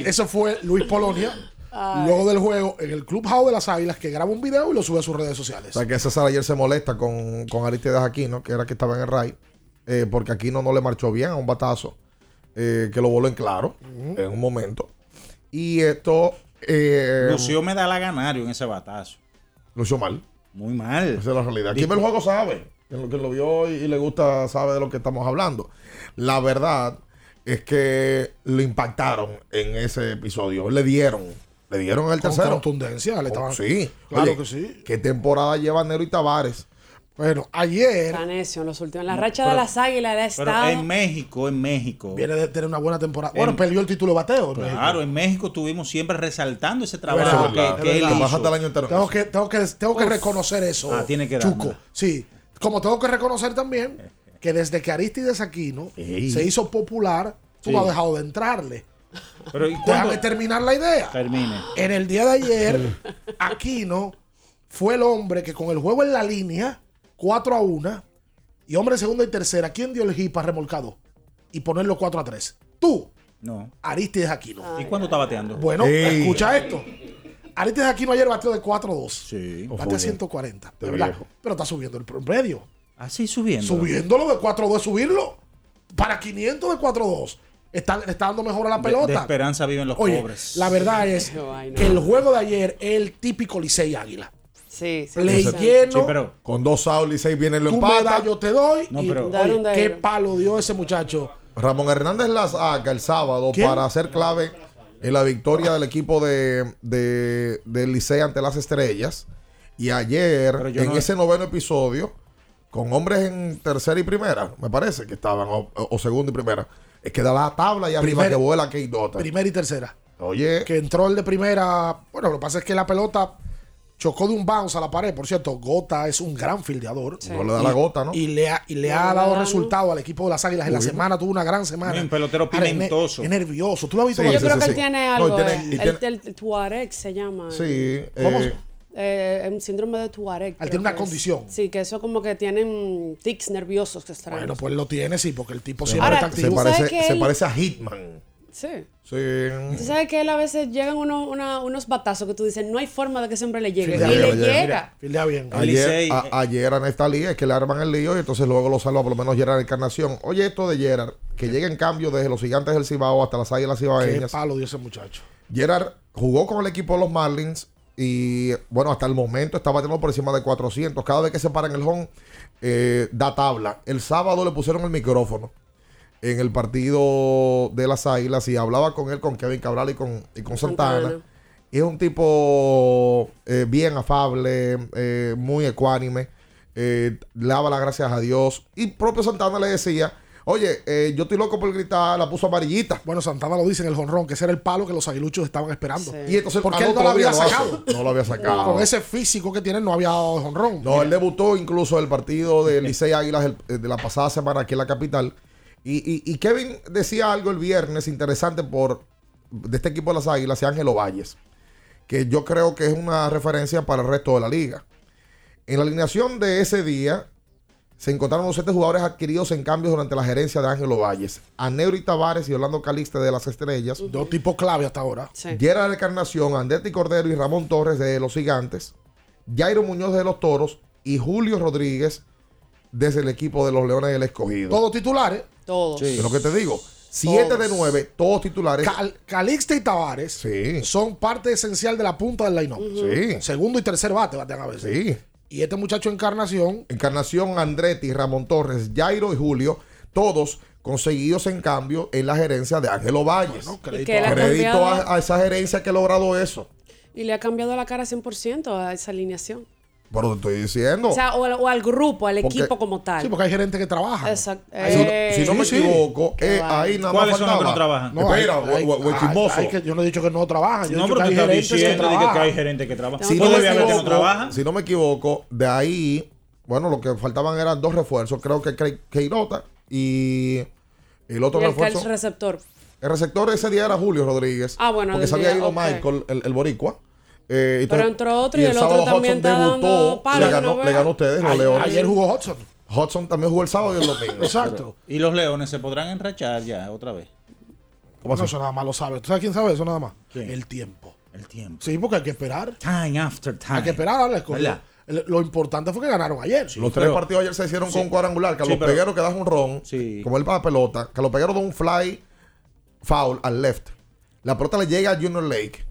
Eso fue Luis Polonia luego del juego en el Clubhouse de las Águilas que graba un video y lo sube a sus redes sociales. O sea, que César ayer se molesta con, con Aristides Aquino, que era que estaba en el RAI, eh, porque Aquino no le marchó bien a un batazo, eh, que lo voló en claro en un momento. Y esto. Eh, Lució me da la ganario en ese batazo. lució mal. Muy mal. Esa es la realidad. Quien ve el juego sabe. Quien lo, quien lo vio y, y le gusta sabe de lo que estamos hablando. La verdad es que lo impactaron en ese episodio. Le dieron. Le dieron el Con tercero. contundencia, le estaban- Sí. Claro Oye, que sí. ¿Qué temporada lleva Nero y Tavares? Bueno, ayer Está necio en los últimos. La racha de las águilas era Pero estado. en México, en México. viene de tener una buena temporada. En- Bueno, perdió el título de bateo. en México. Claro, en México estuvimos siempre resaltando ese Es trabajo verdad, que, él hizo. Bajaste el año entero. Tengo que, tengo que, tengo que reconocer eso. Ah, tiene que Chuco. dármela. Sí. Como tengo que reconocer también que desde que Aristides Aquino Ey. se hizo popular, tú Sí. no has dejado de entrarle. Pero ¿y? Déjame terminar la idea. Termine. En el día de ayer, Aquino fue el hombre que con el juego en la línea, 4 a 1, y hombre en segunda y tercera, ¿quién dio el hit para remolcado? Y ponerlo 4 a 3. Tú, No. Aristides Aquino. ¿Y cuándo está bateando? Bueno, Ey. escucha esto. Aristides Aquino ayer batió de 4 a 2. Sí. Bate a 140. Este de verdad. viejo. Pero está subiendo el promedio. Así subiendo. Subiéndolo de 4 a 2, subirlo para 500 de 4 a 2. Está, está dando mejor a la De- pelota. De, esperanza viven los Oye, pobres. la verdad es que el juego de ayer es el típico Licey Águila. Sí, sí. Le sí. lleno, Sí, pero Con dos outs y seis viene lo empata. yo te doy. No, y, pero- oye, Daron de qué palo dio ese muchacho. Ramón Hernández la saca el sábado ¿Quién? para hacer clave en la victoria del equipo de, de, del Licey ante las estrellas. Y ayer, en no- ese noveno episodio, con hombres en tercera y primera, me parece que estaban, o, o segunda y primera, es que da la tabla y arriba Primer- que vuela Kate Dota. Primera y tercera. Oye, Que entró el de primera. Bueno, lo que pasa es que la pelota chocó de un bounce a la pared. Por cierto, Gota es un gran fildeador. No le da la gota, ¿no? Y le ha, y le No ha le dado da, ¿no? resultado al equipo de las Águilas. En la semana tuvo una gran semana. Un pelotero ne- pimentoso. Es nervioso. ¿Tú lo has visto? Sí, Yo sí, creo sí, que él tiene No, y algo. tiene- eh, y el, el Tuareg se llama. Sí. ¿Cómo? eh, Eh, el síndrome de Tuareg. creo tiene una que es. condición. Sí, que eso como que tienen tics nerviosos extraños. Bueno, pues lo tiene, sí, porque el tipo siempre Ahora, está activo. ¿sabes parece, que se él- parece a Hitman. Sí. Sí. Tú sabes que él a veces llegan unos, una- unos batazos que tú dices, no hay forma de que ese hombre le llegue. Y le llega. Fildea bien. Ayer, a- ayer a esta liga es que le arman el lío y entonces luego lo salva por lo menos Gerard Encarnación. Oye, esto de Gerard, que llega en cambio desde los gigantes del Cibao hasta las águilas Qué cibaeñas. palo dio ese muchacho. Gerard jugó con el equipo de los Marlins y bueno, hasta el momento está batiendo por encima de 400. Cada vez que se para en el home, eh, da tabla. El sábado le pusieron el micrófono en el partido de las águilas y hablaba con él, con Kevin Cabral y con, y con Santana. Y es un tipo eh, bien afable, eh, muy ecuánime. eh, le daba las gracias a Dios. Y propio Santana le decía, oye, eh, yo estoy loco por gritar, la puso amarillita. Bueno, Santana lo dice en el jonrón, que ese era el palo que los aguiluchos estaban esperando. Y entonces porque él no lo había sacado. No lo había sacado. Con ese físico que tiene, no había dado jonrón. No, él debutó incluso el partido de Licey Águilas el- eh, de la pasada semana aquí en la capital. Y, y- y Kevin decía algo el viernes interesante por de este equipo de las Águilas y Ángelo Valles, que yo creo que es una referencia para el resto de la liga. En la alineación de ese día se encontraron los siete jugadores adquiridos en cambios durante la gerencia de Ángelo Valles. A Neuri Tavares y Orlando Calixte de las Estrellas. Dos tipos clave hasta ahora. Gerard Encarnación, Andretti Cordero y Ramón Torres de los Gigantes, Jairo Muñoz de los Toros y Julio Rodríguez desde el equipo de los Leones del Escogido. Todos titulares. Todos. Es lo que te digo. Siete de nueve, todos titulares. Cal- Calixte y Tavares son parte esencial de la punta del line-up. Sí. Segundo y tercer bate batean a veces. Sí. Y este muchacho Encarnación, Encarnación, Andretti, Ramón Torres, Jairo y Julio, todos conseguidos en cambio en la gerencia de Ángelo Valles. Crédito a, a esa gerencia que ha logrado eso. Y le ha cambiado la cara 100% a esa alineación. Pero te estoy diciendo. O sea, o, al- o al grupo, al Porque- equipo como tal. Sí, porque hay gerentes que trabajan. Exacto. Si no- si no me sí. equivoco, Qué eh, ahí nada más ¿Cuáles son los que faltaba. no trabajan? No, Espera, chismoso. hay que- yo no he dicho que no trabajan. Yo No, pero que tú hay estás gerentes que diciendo que, que hay trabajan. gerentes que trabajan. Si no, me equivoco, trabajan. si no me equivoco, de ahí, bueno, lo que faltaban eran dos refuerzos. Creo que Ke- Keirota y el otro Y el refuerzo. cal- receptor. El receptor ese día era Julio Rodríguez. Ah, bueno, Porque se había ido. Michael, el, el boricua. Eh, Pero entró otro y el otro también Hudson está dando debutó, palo le ganó, no le vea. ganó a ustedes, los Ayer- Leones. Ayer jugó Hudson. Hudson también jugó el sábado y el domingo. Exacto. Y los leones se podrán enrachar ya otra vez. ¿Cómo No, eso nada más lo sabe. ¿Tú sabes quién sabe eso nada más? ¿Quién? El tiempo. El tiempo. Sí, porque hay que esperar. Time after time. Hay que esperar a la. El- Lo importante fue que ganaron ayer. Los tres pero- partidos ayer se hicieron con un cuadrangular. Carlos Sí, pero- Peguero que da un ron, Sí. como él para la pelota. Carlos Peguero da un fly foul al left. La pelota le llega a Junior Lake.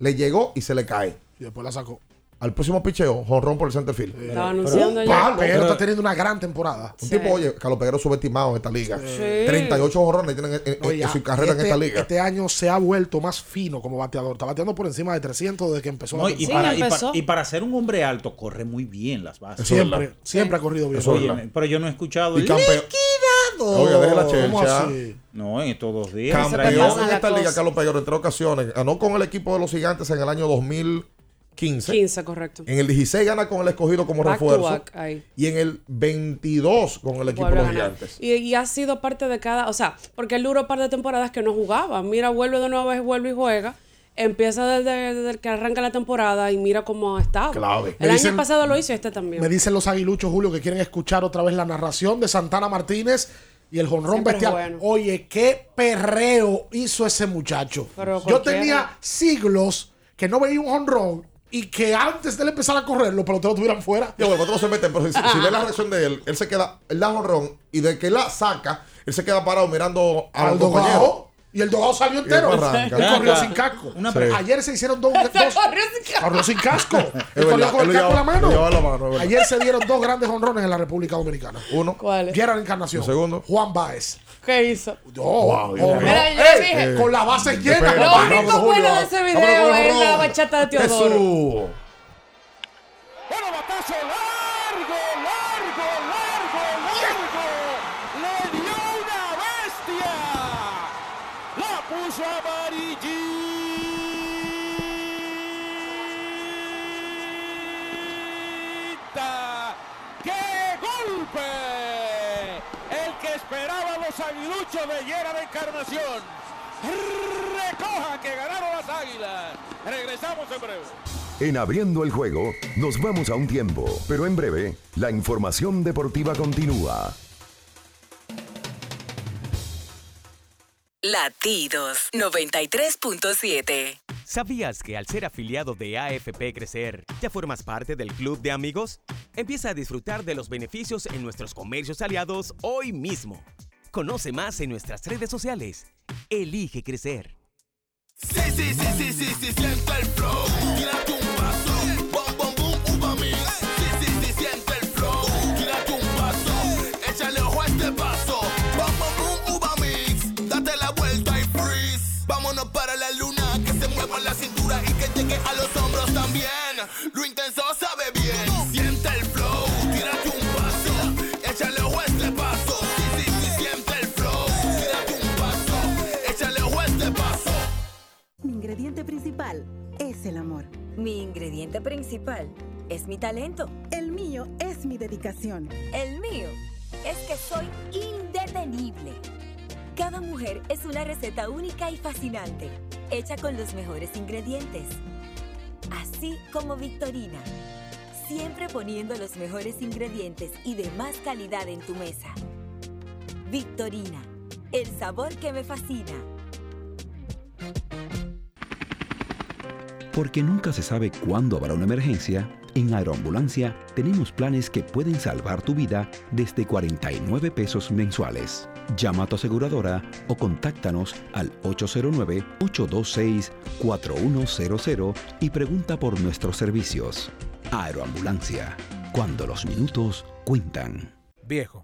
Le llegó y se le cae. Y después la sacó. Al próximo picheo, jonrón por el center field. Estaba anunciando Un ya. Pero Pero- está teniendo una gran temporada. Un Sí. tipo, oye, Carlos Peguero subestimado en esta liga. Sí. 38 jonrones tienen en, en- Oye, en su carrera este, en esta liga. Este año se ha vuelto más fino como bateador. Está bateando por encima de 300 desde que empezó No, la y, para, y, empezó. para, y para ser un hombre alto, corre muy bien las bases. Siempre, siempre ha corrido bien. Oye, pero yo no he escuchado Y el campeón. Oye, deje la ¿Cómo chelcha. No, en estos dos días. Campeón. En esta liga. Carlos Peguero, en tres ocasiones. Ganó con el equipo de los gigantes en el año 2015. 15, correcto. En el 16 gana con el escogido como Back refuerzo. back. Y en el 22 con el equipo de los gigantes. Y, y ha sido parte de cada, o sea, porque él duró un par de temporadas que no jugaba. Mira, vuelve de nuevo, vuelve y juega. Empieza desde, desde que arranca la temporada y mira cómo ha estado. Clave. El Me año dicen- pasado lo hizo este también. Me dicen los aguiluchos, Julio, que quieren escuchar otra vez la narración de Santana Martínez y el jonrón bestial. bueno. Oye, qué perreo hizo ese muchacho. Pero Yo tenía siglos que no veía un jonrón y que antes de él empezar a correr, los peloteros estuvieran fuera. Yo, bueno, otros se meten, pero si, si ves la reacción de él, él se queda, él da honrón y de que la saca, él se queda parado mirando a al los compañeros. dogado. Y el dogado salió entero. Y arranca. Él corrió sin casco. una Sí. Ayer se hicieron dos. dos corrió sin casco. corrió sin casco. Él corrió con el casco en la mano. la mano. Ayer se dieron dos grandes honrones en la República Dominicana. Uno. ¿Cuál es? Gerard Encarnación. El segundo. Juan Baez. ¿Qué hizo? No, Wow, no, Mira, yo ey, dije- eh, con la base llena. Lo único bueno Julio. de ese video es la bachata de Teodoro. Jesús. Bueno, batazo largo, largo, largo, largo. Le dio una bestia. La puso golpe! El que esperaba los aguiluchos de Encarnación. Recoja que ganaron las águilas. Regresamos en breve. En abriendo el juego, nos vamos a un tiempo, pero en breve, la información deportiva continúa. Latidos 93.7. ¿Sabías que al ser afiliado de AFP Crecer, ya formas parte del club de amigos? Empieza a disfrutar de los beneficios en nuestros comercios aliados hoy mismo. Conoce más en nuestras redes sociales. Elige crecer. Sí, sí, sí, sí, sí, sí, siente el flow. Tírate un paso. Bom, bom, boom, uva mix. Sí, sí, sí, siente el flow. Tírate un paso. Échale ojo a este paso. Bom, bom, boom, uva mix. Date la vuelta y freeze. Vámonos para la luna. Que se mueva la cintura y que llegue a los hombros también. Lo ingrediente principal es el amor. Mi ingrediente principal es mi talento. El mío es mi dedicación. El mío es que soy indetenible. Cada mujer es una receta única y fascinante, hecha con los mejores ingredientes. Así como Victorina, siempre poniendo los mejores ingredientes y de más calidad en tu mesa. Victorina, el sabor que me fascina. Porque nunca se sabe cuándo habrá una emergencia, en Aeroambulancia tenemos planes que pueden salvar tu vida desde 49 pesos mensuales. Llama a tu aseguradora o contáctanos al 809-826-4100 y pregunta por nuestros servicios. Aeroambulancia, cuando los minutos cuentan. Viejo,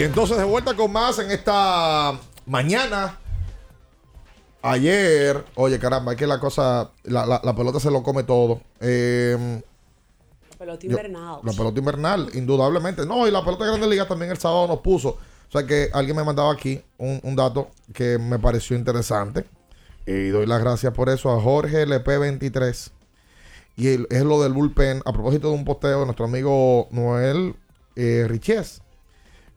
Y entonces de vuelta con más en esta mañana. Ayer, oye caramba, es que la cosa, la, la- la pelota se lo come todo. Eh, Pelota yo- invernal. la pelota invernal, indudablemente. No, y la pelota de Grandes Ligas también el sábado nos puso. O sea que alguien me mandaba aquí un, un dato que me pareció interesante. Y doy las gracias por eso a Jorge LP23. Y el- es lo del bullpen. A propósito de un posteo de nuestro amigo Noel eh, Riches.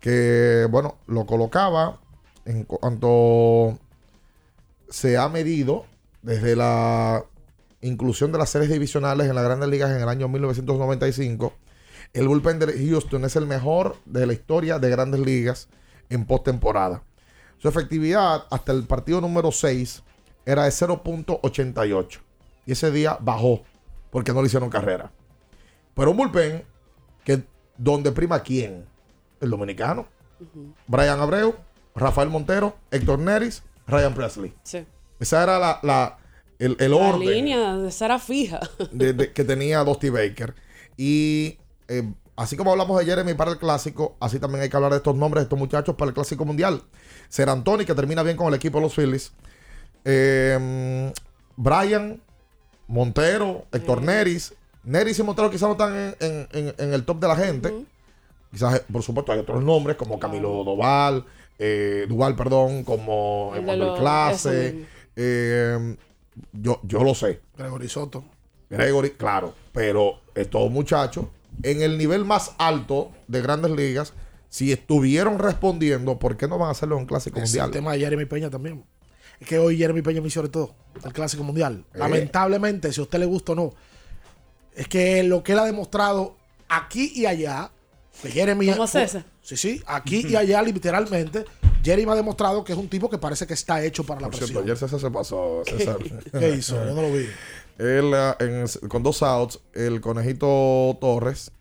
Que, bueno, lo colocaba en cuanto se ha medido desde la inclusión de las series divisionales en las grandes ligas en el año 1995. El bullpen de Houston es el mejor de la historia de grandes ligas en postemporada. Su efectividad hasta el partido número 6 era de 0.88. Y ese día bajó porque no le hicieron carrera. Pero un bullpen que donde prima quién? El dominicano. Brian Abreu, Rafael Montero, Héctor Neris, Ryan Presley. Sí. Esa era la, la- el, el La orden línea esa era fija. de- de- que tenía Dusty Baker. Y eh, así como hablamos de Jeremy para el clásico, así también hay que hablar de estos nombres de estos muchachos para el clásico mundial. Ser Anthony, que termina bien con el equipo de los Phillies. eh, Brian, Montero, Héctor Neris. Neris y Montero quizás no están en, en- en- en el top de la gente. Quizás, por supuesto, hay otros nombres como Camilo Doval, eh, Duval, perdón, como El Emanuel Clase. eh, yo, yo lo sé. Gregory Soto. Gregory, claro, pero estos muchachos en el nivel más alto de grandes ligas, si estuvieron respondiendo, ¿por qué no van a hacerlo en un clásico Es mundial? el tema de Jeremy Peña también. Es que hoy Jeremy Peña me hizo de todo. El clásico mundial. Eh. Lamentablemente, si a usted le gusta o no, es que lo que él ha demostrado aquí y allá, que Jeremy. ¿Cómo César? Sí, sí, aquí y allá, literalmente, Jeremy ha demostrado que es un tipo que parece que está hecho para la Por cierto, presión. ayer César se pasó. César. ¿Qué hizo? Yo no lo vi. Él, ah, en- con dos outs, el conejito Torres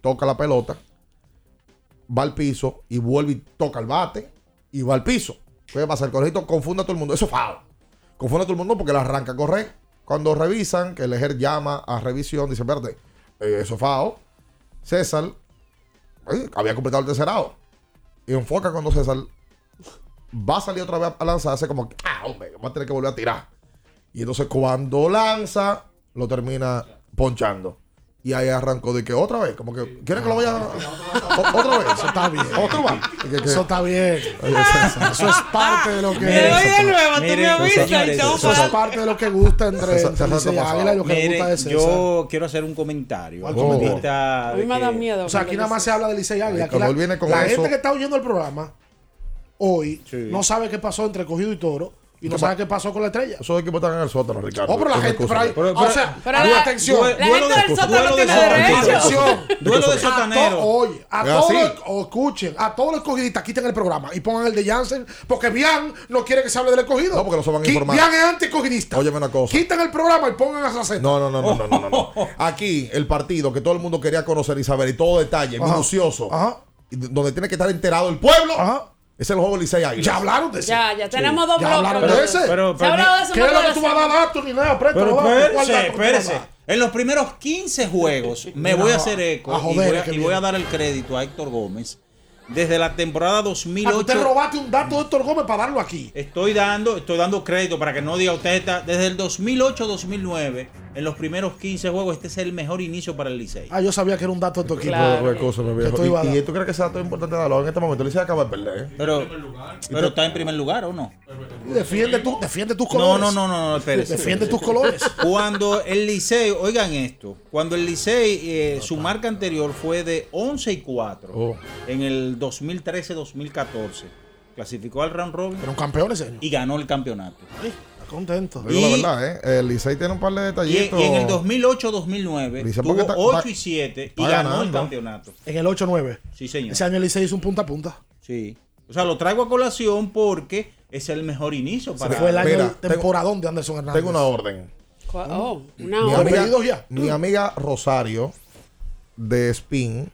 toca la pelota, va al piso y vuelve y toca el bate y va al piso. ¿Qué pasa? El conejito confunde a todo el mundo. Eso es foul. Confunde a todo el mundo porque la arranca a correr. Cuando revisan, que el ejer llama a revisión, dice, verde, eso es foul. César había completado el tercer out. Y enfoca cuando César va a salir otra vez a lanzarse como que, ah, hombre, va a tener que volver a tirar. Y entonces cuando lanza, lo termina ponchando. Y ahí arrancó de que otra vez, como que, ¿quieren que lo vaya o- otra vez? Eso está bien. Otro va. Y que- que- Eso está bien. Eso es parte de lo que. Me de nuevo, tú me avisas Eso es parte de lo que gusta entre, Águila y lo que gusta de César. yo quiero hacer un comentario. A mí me da miedo. O sea, aquí nada más se habla de Licey y Águila. La él viene con la eso- gente que está oyendo el programa hoy Sí. no sabe qué pasó entre Cogido y Toro y no ¿Qué sabe pa- qué pasó con la estrella. Esos equipos están en el sótano, Ricardo. Oh, pero la gente, pero ahí- Pero- o pero- sea, pero la- atención. Duelo- La gente de- del sótano duelo de tiene sotanero. derecho. Atención. Duelo de sotanero. to- oye, a todos escuchen, a todos los escogidistas quiten el programa y pongan el de Jansen, porque Bian no quiere que se hable del escogido. No, porque no se van a informar. Bian es anti-escogidista. Óyeme una cosa. Quiten el programa y pongan a Saceta. No, no, no, no, no, no, no, no. Aquí, el partido que todo el mundo quería conocer y saber y todo detalle, minucioso, Ajá. donde tiene que estar enterado el pueblo, Ajá. Es el juego Licey Águilas. Ya hablaron de eso. Ya, ya tenemos dos Ya hablaron bloques. de ese. Pero- Se ha hablado de eso ¿Qué es lo que tú vas a dar datos ni nada? Pero datos. ¿Cuál espérese? En los primeros 15 juegos me voy a hacer eco a y, voy a dar el crédito a Héctor Gómez. Desde la temporada Ah, tú te 2008 robaste un dato de Héctor Gómez para darlo aquí. estoy dando, estoy dando crédito para que no diga usted está desde el 2008-2009 en los primeros 15 juegos este es el mejor inicio para el Licey. Ah, yo sabía que era un dato de tu equipo. Claro. Pero, escúchame, Que viejo. tú ibas a ¿Y, y tú crees que ese dato es importante darlo en este momento? El Licey acaba de perder. ¿eh? Pero, pero está en primer lugar o no? Defiende, tu, defiende tus No, colores. no, no, no, no, espérese. Defiende tus colores. Cuando el Licey, oigan esto, cuando el Licey, eh, su marca anterior fue de 11 y 4 Oh. en el 2013-2014, clasificó al round robin Pero un campeón ese año. y ganó el campeonato. Ay, está contento. Digo la Y- verdad, ¿eh? El Licey tiene un par de detallitos. y en el 2008-2009 Licey, tuvo está- 8 está- y 7 y ganó el campeonato. En el 8-9. Sí, señor. Ese año el Licey hizo un punta a punta. Sí. O sea, lo traigo a colación porque es el mejor inicio para Fue el año Mira, del temporadón de Anderson Hernández. Tengo una orden. Oh, una Mi hora. amiga, Despedidos ya. mi amiga Rosario de Spin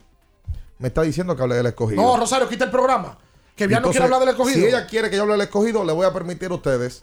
me está diciendo que hable del escogido. No, Rosario, quita el programa. Que ya no quiere hablar del escogido. Si ella quiere que yo hable del escogido, le voy a permitir a ustedes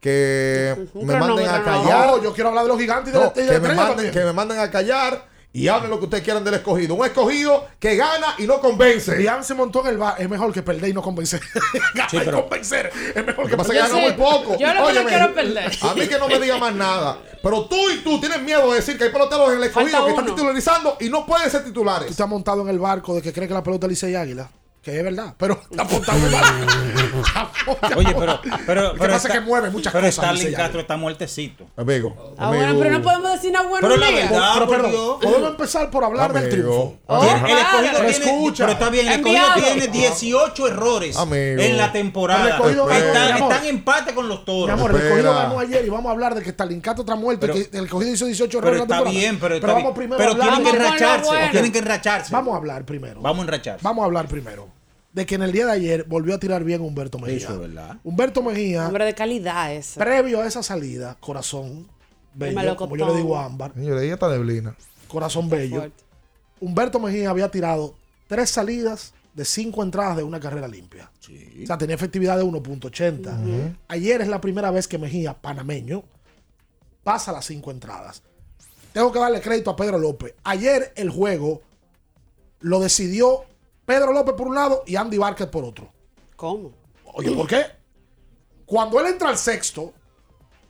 que me manden a callar. No, yo quiero hablar de los gigantes y de No, de me manden, que me manden a callar y hablen lo que ustedes quieran del escogido. Un escogido que gana y no convence. Bian se montó en el bar. Es mejor que perder y no convencer. Ganar Sí, y pero- convencer. Es mejor Lo que pasa es que gana Sí, muy poco. yo lo que no Óyeme, quiero es perder. A mí que no me diga más nada. Pero tú y tú tienes miedo de decir que hay peloteros en el escogido Falta que están titularizando y no pueden ser Tú titulares. estás montado en el barco de que cree que la pelota es Licey Águila. Que es verdad. Pero está barco. Está montado. Oye, pero, pero, Lo que pero pasa es que mueve muchas pero cosas. Starling Licey Castro está muertecito. Amigo. Ah, bueno, pero no podemos decir una buena Pero la verdad- Pero perdón, podemos empezar por hablar del triunfo. Oh, el escogido Pero tiene, escucha. pero está bien, el escogido Enviado. tiene 18 errores Amigo. en la Pero temporada. el escogido ganó, Están, mi en empate con los Mi toros. amor, el escogido ganó ayer y vamos a hablar de que Stalincato está muerto Pero- y que el escogido hizo 18 Pero errores en la está temporada. bien, pero, está vamos bien. primero pero a hablar. tienen que enracharse. bueno. Tienen que enracharse. Vamos a hablar primero. Vamos a enracharse. Vamos a hablar primero. De que en el día de ayer volvió a tirar bien Humberto Mejía. Eso es verdad. Humberto Mejía, Hombre de calidad ese. previo a esa salida, corazón bello, como yo le digo a Ámbar, Señores, ella está neblina. corazón bello. Fuerte. Humberto Mejía había tirado tres salidas de cinco entradas de una carrera limpia. O sea, tenía efectividad de 1.80. Ayer es la primera vez que Mejía, panameño, pasa las cinco entradas. Tengo que darle crédito a Pedro López. Ayer el juego lo decidió Pedro López por un lado y Andy Vázquez por otro. ¿Cómo? Oye, ¿por qué? Cuando él entra al sexto,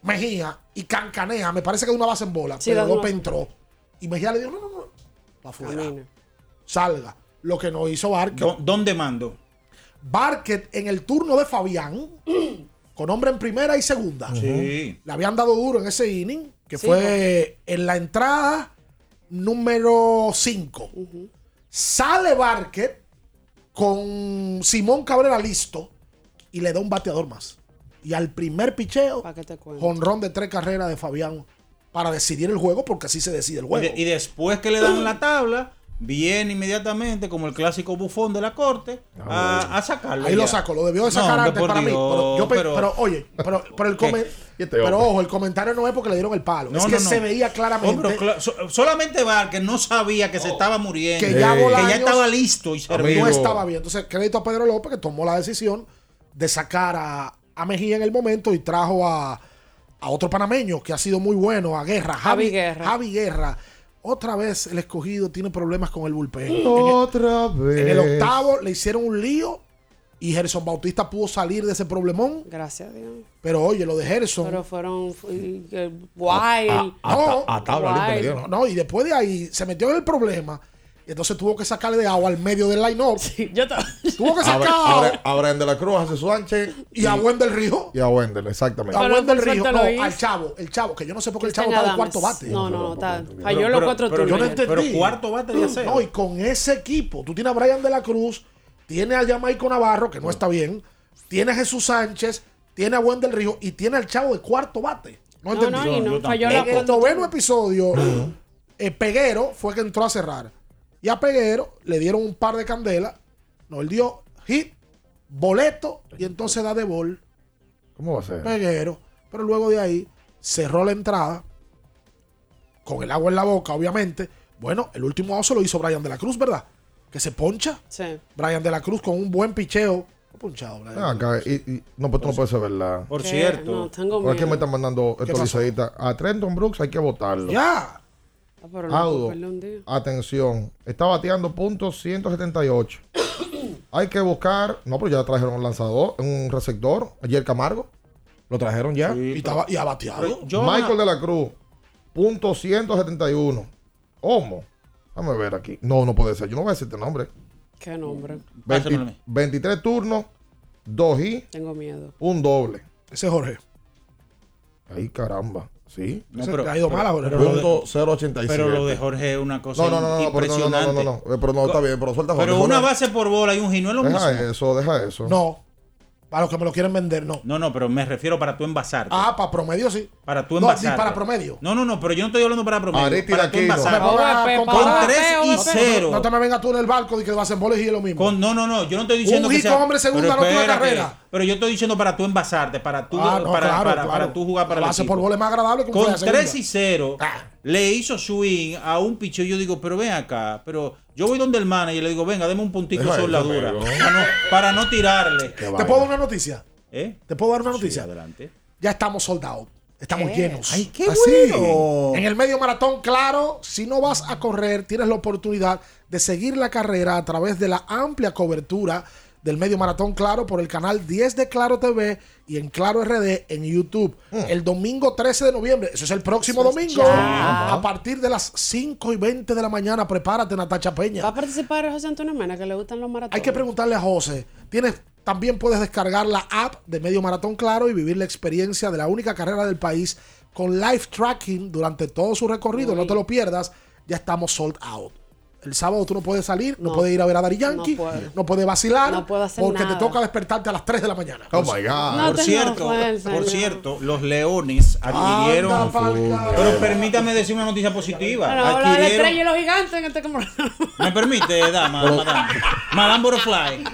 Mejía y cancanea, me parece que de una base en bola, Sí, una López entró. Y Mejía le dijo, no, no, no, para afuera. Camina. Salga. Lo que no hizo Barket. ¿Dó- ¿Dónde mando? Barket en el turno de Fabián, con hombre en primera y segunda. Sí. Le habían dado duro en ese inning, que Sí, fue en la entrada número 5. Sale Barket con Simón Cabrera listo y le da un bateador más. Y al primer picheo, jonrón de tres carreras de Fabián para decidir el juego, porque así se decide el Y, juego. de- y después que le dan la tabla, viene inmediatamente, como el clásico bufón de la corte, a, a sacarlo. Ah, Ahí lo ya. saco, lo debió de sacar antes para mí. Pero, yo pe- pero- pero, oye, pero, pero el ¿Qué? Comen- ¿Y este pero hombre? ojo, el comentario no es porque le dieron el palo. No, es que no. se veía Oh, claramente cla- so- solamente Barker no sabía que se estaba muriendo. que ya que ya estaba listo y servido. no estaba bien. Entonces, crédito a Pedro López que tomó la decisión de sacar a, a Mejía en el momento y trajo a, a otro panameño que ha sido muy bueno, a Guerra. Javi Guerra. Javi Guerra. Otra vez el escogido tiene problemas con el bullpen. En el- Otra vez. En el octavo le hicieron un lío y Gerson Bautista pudo salir de ese problemón. Gracias a Dios. Pero oye, lo de Gerson. Pero fueron y- que wild. no, a tabla dieron. no, y después de ahí se metió en el problema. Y entonces tuvo que sacarle de agua al medio del line-up. Yo estaba- Tuvo que sacar a, a Brian de la Cruz, a Jesús Sánchez y a Wendel Río. y a Wendell, exactamente. A Wendel Río. No, hizo. al chavo. El chavo, que yo no sé por qué el chavo está de cuarto bate. No, no, no. Está, falló los cuatro pero Yo no turnos. entendí. Pero cuarto bate de acero. No, y con ese equipo, tú tienes a Brian de la Cruz, tienes a Jamaico Navarro, que no está bien, tienes a Jesús Sánchez, tienes a Wendel Río y tienes al chavo de cuarto bate. No No, entendí. no, y no. Falló En el noveno episodio, eh, Peguero fue que entró a cerrar. Y a Peguero le dieron un par de candelas. No, él dio hit, boleto y entonces da de bol. ¿Cómo va a ser? Peguero. Pero luego de ahí cerró la entrada con el agua en la boca, obviamente. Bueno, el último se lo hizo Brian de la Cruz, ¿verdad? Que se poncha. Sí. Brian de la Cruz con un buen picheo. Ponchado, Brian. Ven acá, y, y- no, pues tú no puedes saber la. Por cierto, No, tengo Por aquí me están mandando estos liceístas. A Trenton Brooks hay que votarlo. Ya. Ah, Audo, atención, está bateando puntos 178. Hay que buscar, no, pero ya trajeron un lanzador, un receptor, ayer Camargo, lo trajeron ya. Y, estaba, y ha bateado. pero yo- Michael de la Cruz, punto 171. Homo, déjame ver aquí. No, no puede ser, yo no voy a decir este nombre. Qué nombre. 20 Pásamelo a mí. 23 turnos, 2 y Tengo miedo. un doble. Ese es Jorge. Ay, caramba, sí. No, pero- ha ido mal a Jorge. pero lo de- Punto 087. pero lo de Jorge es una cosa No, no, no, no, pero no, no, no, impresionante. no, no, no, pero no, está bien, pero suelta Jorge. Pero Jorge. una base por bola y un hit no es lo mismo. Deja eso, deja eso. No. Para los que me lo quieren vender, no. No, no, pero me refiero para tú envasarte. Ah, para promedio sí. para tú No, envasarte. ni para promedio. No, no, no, pero yo no estoy hablando para promedio. Para tú. No envasarte. Pepe, comparar. Con 3 y Pepe, 0. No te me vengas tú en el barco de que vas en boles y es lo mismo. Con- no, no, no, yo no estoy diciendo Un que sea- con hombre segunda pero no espérate, carrera. Pero yo estoy diciendo para tú envasarte, para tú, Ah, no, para, claro, para, claro. para tú jugar para La el equipo. por bola es más agradable que un Con fue a segunda. 3 y 0 Ah. Le hizo swing a un picho. Yo digo, pero ven acá, pero yo voy donde el manager y le digo, venga, deme un puntico Deja sobre la eso, dura. amigo. Para no, para no tirarle. ¿Te puedo dar una noticia? ¿Eh? ¿Te puedo dar una Sí, noticia? adelante. ya estamos soldados. Estamos llenos. Ay, qué Así. bueno. En el medio maratón, claro, si no vas a correr, tienes la oportunidad de seguir la carrera a través de la amplia cobertura del medio maratón, claro, por el canal 10 de Claro TV y en Claro RD en YouTube. El domingo 13 de noviembre, eso es el próximo es domingo, ya. a partir de las 5 y 20 de la mañana. Prepárate, Natacha ¿Va Peña. a participar José Antonio Mena, que le gustan los maratones? Hay que preguntarle a José. Tienes, también puedes descargar la app de Medio Maratón Claro y vivir la experiencia de la única carrera del país con live tracking durante todo su recorrido. No te lo pierdas. Ya estamos sold out. El sábado tú no puedes salir, no, No. puedes ir a ver a Dari Yankee, No puedes vacilar, No puedo hacer porque nada. te toca despertarte a las 3 de la mañana. Oh my God. No Por cierto, por cierto, los Leones adquirieron. Anda pero permítame decir una noticia positiva. Bueno, habla de la adquirieron, estrella y los gigantes en este ¿Me permite, dama, madame? Madame Butterfly.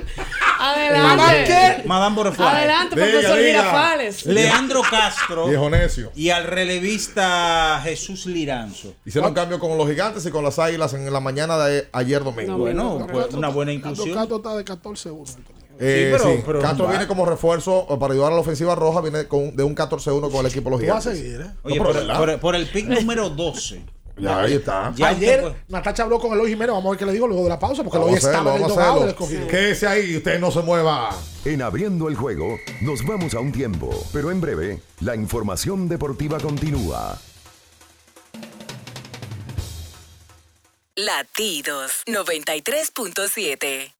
Adelante. Madame Butterfly. Adelante, profesor. Girafales. Leandro Castro Viejo necio. y al relevista Jesús Liranzo. Hicieron cambio con los gigantes y con las águilas en la mañana de ayer domingo. No, Bueno, no, pues, una buena inclusión. Castro está de 14-1. Eh, Sí, pero- sí, pero- Castro va. viene como refuerzo eh, para ayudar a la ofensiva roja, viene con, de un 14-1 con el equipo de los Tú vas a gigantes. seguir, ¿eh? Oye, No, por- por el pick número 12. Ya, ahí está. Ya Ayer usted Natacha habló con Eloy Jiménez, vamos a ver qué le digo luego de la pausa, porque Lo Eloy estaba en el escogido. Quédese ahí, usted no se mueva. En abriendo el juego, nos vamos a un tiempo, pero en breve, la información deportiva continúa. Latidos 93.7.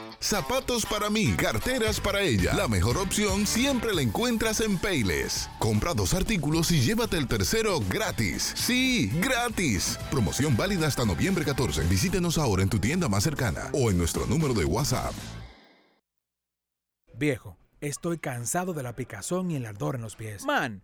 Zapatos para mí, carteras para ella. La mejor opción siempre la encuentras en Payless. Compra dos artículos y llévate el tercero gratis. Sí, gratis. Promoción válida hasta noviembre 14. Visítenos ahora en tu tienda más cercana o en nuestro número de WhatsApp. Viejo, estoy cansado de la picazón y el ardor en los pies. Man,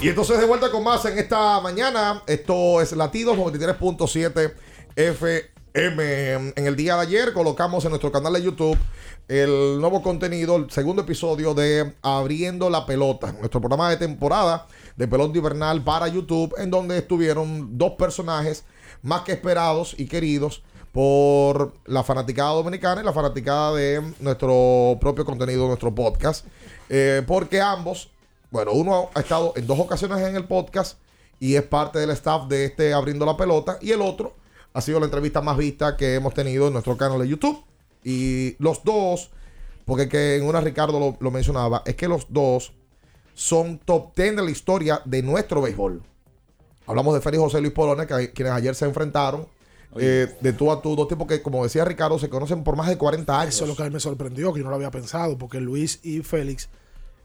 Y entonces de vuelta con más en esta mañana. Esto es Latidos 93.7 FM. En el día de ayer colocamos en nuestro canal de YouTube el nuevo contenido, el segundo episodio de Abriendo la Pelota, nuestro programa de temporada de pelota invernal para YouTube, en donde estuvieron dos personajes más que esperados y queridos por la fanaticada dominicana y la fanaticada de nuestro propio contenido, nuestro podcast. Eh, porque ambos, bueno, uno ha estado en dos ocasiones en el podcast y es parte del staff de este Abriendo la Pelota, y el otro ha sido la entrevista más vista que hemos tenido en nuestro canal de YouTube. Y los dos, porque que en una Ricardo lo, lo mencionaba, es que los dos son top 10 de la historia de nuestro béisbol. Hablamos de Félix José Luis Polones, que, quienes ayer se enfrentaron eh, de tú a tú, dos tipos que, como decía Ricardo, se conocen por más de 40 años. Eso es lo que a mí me sorprendió, que yo no lo había pensado, porque Luis y Félix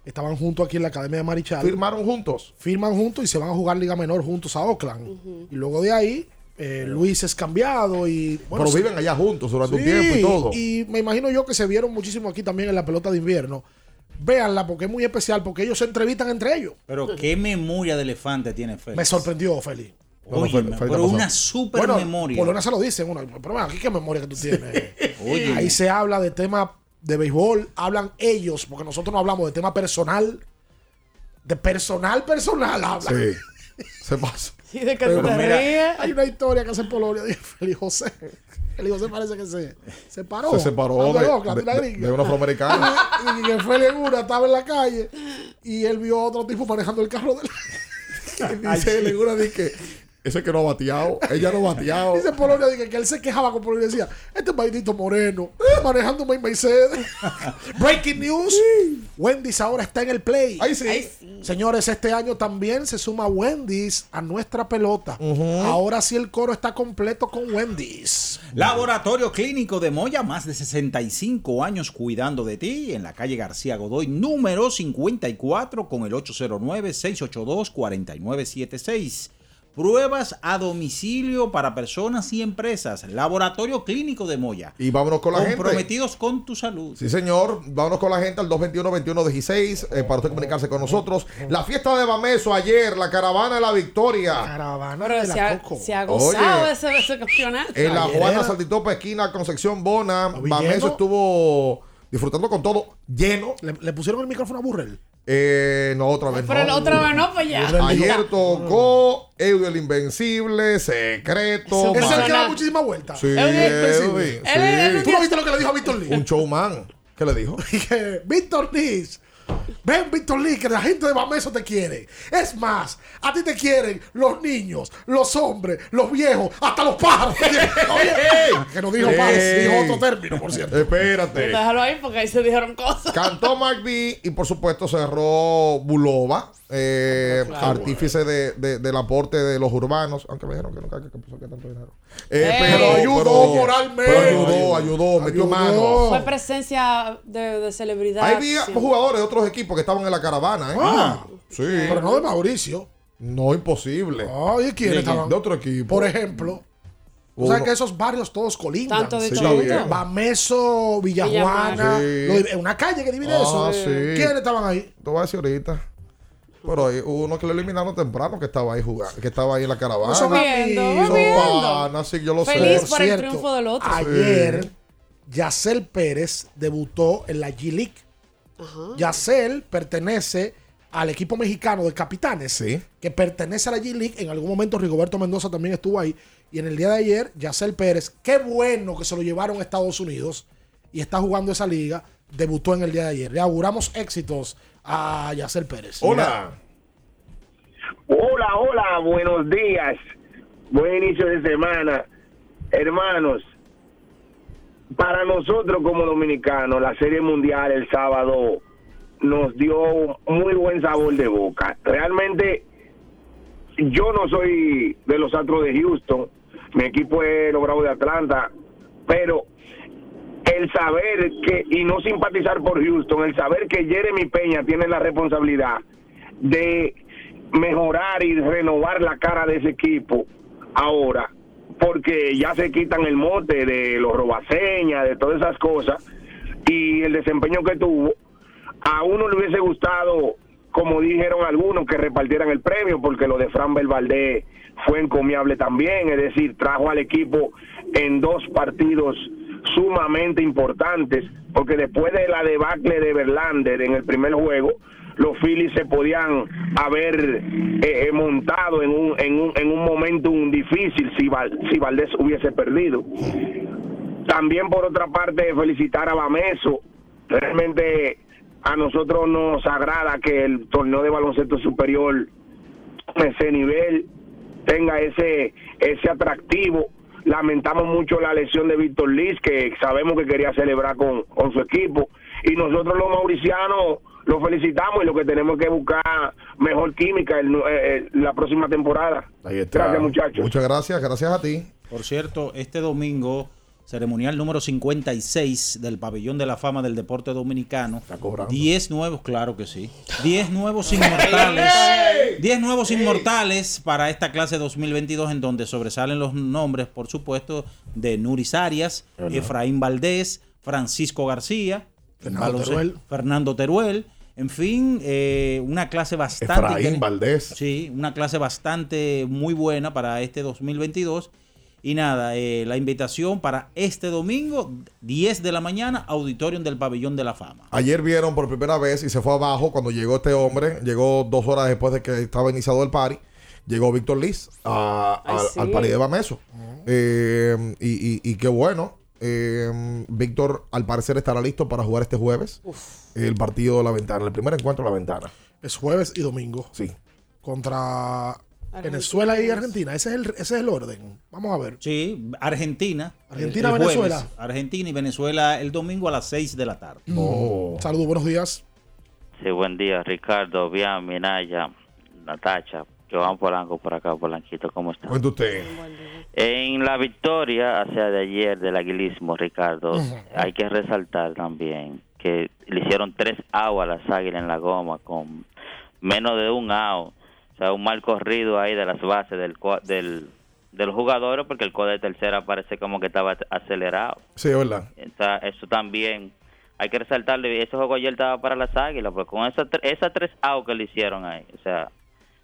estaban juntos aquí en la Academia de Marichal. ¿Firmaron juntos? Firman juntos y se van a jugar Liga Menor juntos a Oakland. Y luego de ahí eh, Luis es cambiado y... bueno, Pero viven allá juntos durante un tiempo y todo. Y me imagino yo que se vieron muchísimo aquí también en la pelota de invierno. Véanla porque es muy especial, porque ellos se entrevistan entre ellos. Pero qué memoria de elefante tiene Félix. Me sorprendió, Félix. Oye, pero una super Bueno, memoria. Por lo menos se lo dicen uno. Pero aquí qué memoria que tú tienes. Oye. Ahí se habla de temas de béisbol, hablan ellos, porque nosotros no hablamos de tema personal. De personal, personal hablan. Sí. Se pasa. Y de que Pero tú te mira, ríes. Hay una historia que hace en Polonia de Félix José. Félix José parece que se separó. Se separó de, loca, de- un afroamericano. Y que Félix en una estaba en la calle y él vio a otro tipo manejando el carro de la... Y dice él en una de que ese que no ha bateado, ella no ha bateado. Dice Polonia dice que él se quejaba con Polonia y decía, este maldito moreno, manejando un Mercedes. Breaking news. Wendy's ahora está en el play. Ahí sí. Señores, este año también se suma Wendy's a nuestra pelota. Ahora sí el coro está completo con Wendy's. Laboratorio Clínico de Moya, más de 65 años cuidando de ti, en la calle García Godoy, número 54, con el 809-682-4976. Pruebas a domicilio para personas y empresas. Laboratorio Clínico de Moya. Y vámonos con la gente. Comprometidos con tu salud. Sí, señor. Vámonos con la gente al 221-2116 eh, para usted comunicarse con nosotros. La fiesta de Bameso ayer, la caravana de la victoria. Caravana Pero de se la ha, Coco. se ha gozado Oye. ese, ese campeonato. En la Ayer Juana Saltitopa, esquina Concepción Bona. Bameso estuvo disfrutando con todo, lleno. ¿Le, le pusieron el micrófono a Burrell? Eh, no, otra vez Pero no. la otra vez no, pues ya. Ayer tocó Eudio el Invencible, Secreto. Ese es el que da muchísimas vueltas. Sí, Eudio él- sí. ¿Tú no viste lo que le dijo a Víctor Lee? Un showman. ¿Qué le dijo? Víctor Liz, ven Víctor Liz, que la gente de Bameso te quiere. Es más, a ti te quieren los niños, los hombres, los viejos, hasta los pájaros. Oye, que no dijo más, dijo otro término, por cierto. Espérate. Déjalo ahí porque ahí se dijeron cosas. Cantó McBee y por supuesto cerró Bulova, eh, Claro. artífice de, de- del aporte de los urbanos, aunque me dijeron que nunca que puso que tanto dinero. Eh, Eh. pero ayudó moralmente. pero ayudó, ayudó, metió mano. Fue presencia de, de celebridad. Ahí había sí. jugadores de otros equipos que estaban en la caravana, ¿eh? Ah. sí. Pero no de Mauricio. No, imposible. Ay, ¿quiénes de, estaban? de otro equipo. Por ejemplo, sabes Uno- que esos barrios todos colindan. Tanto de Sí. Bameso, Villajuana, Sí. una calle que divide Ah, eso. sí. ¿Quiénes estaban ahí? Te voy a decir ahorita. Pero hay uno que lo eliminaron temprano que estaba ahí jugando, que estaba ahí en la caravana. Son panas, sí, yo lo Feliz sé. por el cierto, triunfo del otro. Ayer, Yacel Pérez debutó en la G-League. Yacel pertenece al equipo mexicano de capitanes, Sí. que pertenece a la G-League. En algún momento Rigoberto Mendoza también estuvo ahí. Y en el día de ayer, Yacel Pérez, qué bueno que se lo llevaron a Estados Unidos y está jugando esa liga, debutó en el día de ayer. Le auguramos éxitos a Yacel Pérez. Hola. Hola, hola, buenos días. Buen inicio de semana. Hermanos, para nosotros como dominicanos, la Serie Mundial el sábado nos dio muy buen sabor de boca. Realmente, yo no soy de los Astros de Houston, mi equipo es los Bravos de Atlanta, pero el saber que, y no simpatizar por Houston, el saber que Jeremy Peña tiene la responsabilidad de mejorar y renovar la cara de ese equipo ahora, porque ya se quitan el mote de los robaseñas, de todas esas cosas, y el desempeño que tuvo, a uno le hubiese gustado, como dijeron algunos, que repartieran el premio, porque lo de Fran Belvaldé fue encomiable también, es decir, trajo al equipo en dos partidos sumamente importantes, porque después de la debacle de Verlander en el primer juego, los Phillies se podían haber eh, eh, montado en un, en un, en un momento difícil si, Val- si Valdés hubiese perdido. También por otra parte felicitar a Bameso. Realmente a nosotros nos agrada que el torneo de baloncesto superior ese nivel, tenga ese, ese atractivo. Lamentamos mucho la lesión de Víctor Liz, que sabemos que quería celebrar con, con su equipo. Y nosotros los mauricianos lo felicitamos y lo que tenemos que buscar mejor química el- eh, eh, la próxima temporada. Ahí está. Gracias, muchachos. Muchas gracias, gracias a ti. Por cierto, este domingo ceremonial número 56 del Pabellón de la Fama del Deporte Dominicano. Está cobrando. 10 nuevos, claro que sí. 10 nuevos inmortales. 10 nuevos inmortales para esta clase 2022 en donde sobresalen los nombres, por supuesto, de Nuris Arias. Efraín Valdés, Francisco García, Fernando balonce- Teruel. Fernando Teruel. En fin, eh, una clase bastante... Efraín Valdés. Sí, una clase bastante muy buena para este 2022. Y nada, eh, la invitación para este domingo, 10 de la mañana, auditorium del Pabellón de la Fama. Ayer vieron por primera vez y se fue abajo cuando llegó este hombre. Llegó dos horas después de que estaba iniciado el party. Llegó Víctor Liz a- Ay, al, sí. al party de Bameso. Eh, y, y- y qué bueno. Eh, Víctor, al parecer, estará listo para jugar este jueves. El partido de la ventana, el primer encuentro de la ventana. Es jueves y domingo. Sí. Contra Venezuela y Argentina. Ese es el, ese es el orden. Vamos a ver. Sí, Argentina. Argentina, el- el jueves. Venezuela. Argentina y Venezuela el domingo a las 6 de la tarde. Oh. Saludos, buenos días. Sí, buen día, Ricardo, Bian, Minaya, Natacha, Joan Polanco por acá, Polanquito, ¿cómo está? Cuenta usted. En la victoria, o sea, de ayer del aguilismo, Ricardo, hay que resaltar también que le hicieron tres outs a las águilas en la goma con menos de un out. O sea, un mal corrido ahí de las bases del, del, del jugador, porque el code de tercera parece como que estaba acelerado. Sí, verdad. O sea, eso también hay que resaltarle. Ese juego ayer estaba para las águilas, pues con esas, esas tres outs que le hicieron ahí, o sea,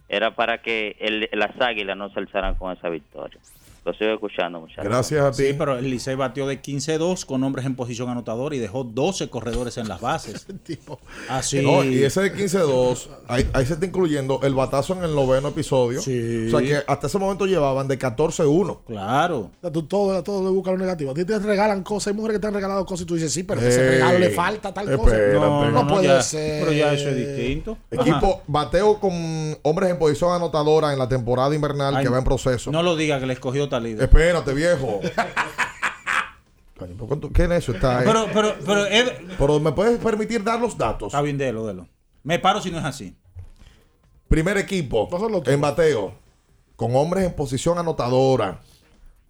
era para que el- las águilas no se alzaran con esa victoria. Lo sigo escuchando, muchachos. Sí, pero el Licey batió de 15-2 con hombres en posición anotadora y dejó 12 corredores en las bases. Así. No, y ese de 15-2, ahí, ahí se está incluyendo el batazo en el noveno episodio. O sea que hasta ese momento llevaban de 14-1. Claro. O sea, tú todo, todo le buscas lo negativo. A ti te regalan cosas. Hay mujeres que te han regalado cosas y tú dices, sí, pero ese Ey, regalo le falta tal cosa. No, No, no, puede ya- ser. pero ya eso es distinto. Equipo bateo con hombres en posición anotadora en la temporada invernal Ay, que va en proceso. No lo diga que le Talida. Espérate, viejo. Coño, ¿por cuánto- ¿Qué necio está ahí? Pero, pero, pero, es- Pero me puedes permitir dar los datos. Está bien, délo, délo. Me paro si no es así. Primer equipo en bateo con hombres en posición anotadora.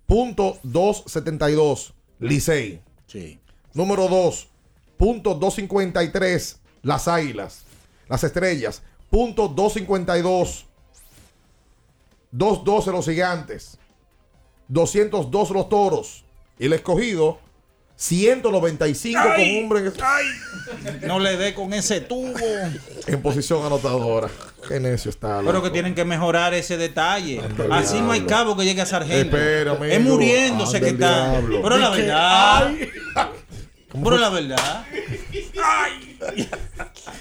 Punto 272, Licey. Sí. Número 2, punto 253, Las Águilas. Las Estrellas. Punto 252. 212 los Gigantes. 202 los Toros. Y el escogido, 195 con hombres No le dé con ese tubo. en posición anotadora. Qué necio está. Pero que tienen que mejorar ese detalle. Así no hay cabo que llegue a sargento. Es muriéndose que está. diablo. Pero la verdad. Ay. Pero la verdad.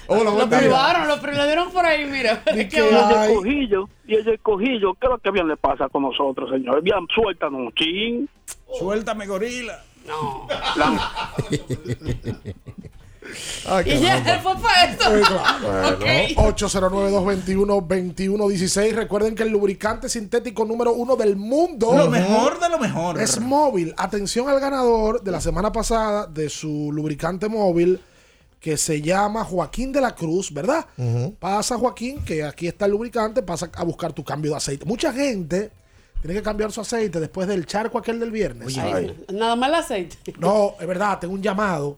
Hola, Lo privaron, lo pri- le dieron por ahí, mira. Y Qué el va. escogillo, y el escogillo, ¿qué es lo que bien le pasa con nosotros, señor? Bien, suéltanos un chin. Suéltame, gorila. No. Ay, Y ya, fue para esto. Bueno, 809-221-2116. Recuerden que el lubricante sintético número uno del mundo. Lo mejor de lo mejor. Es móvil. Atención al ganador de la semana pasada de su lubricante móvil que se llama Joaquín de la Cruz, ¿verdad? Pasa Joaquín, que aquí está el lubricante, pasa a buscar tu cambio de aceite. Mucha gente tiene que cambiar su aceite después del charco aquel del viernes. Ay, Nada más el aceite. No, es verdad, tengo un llamado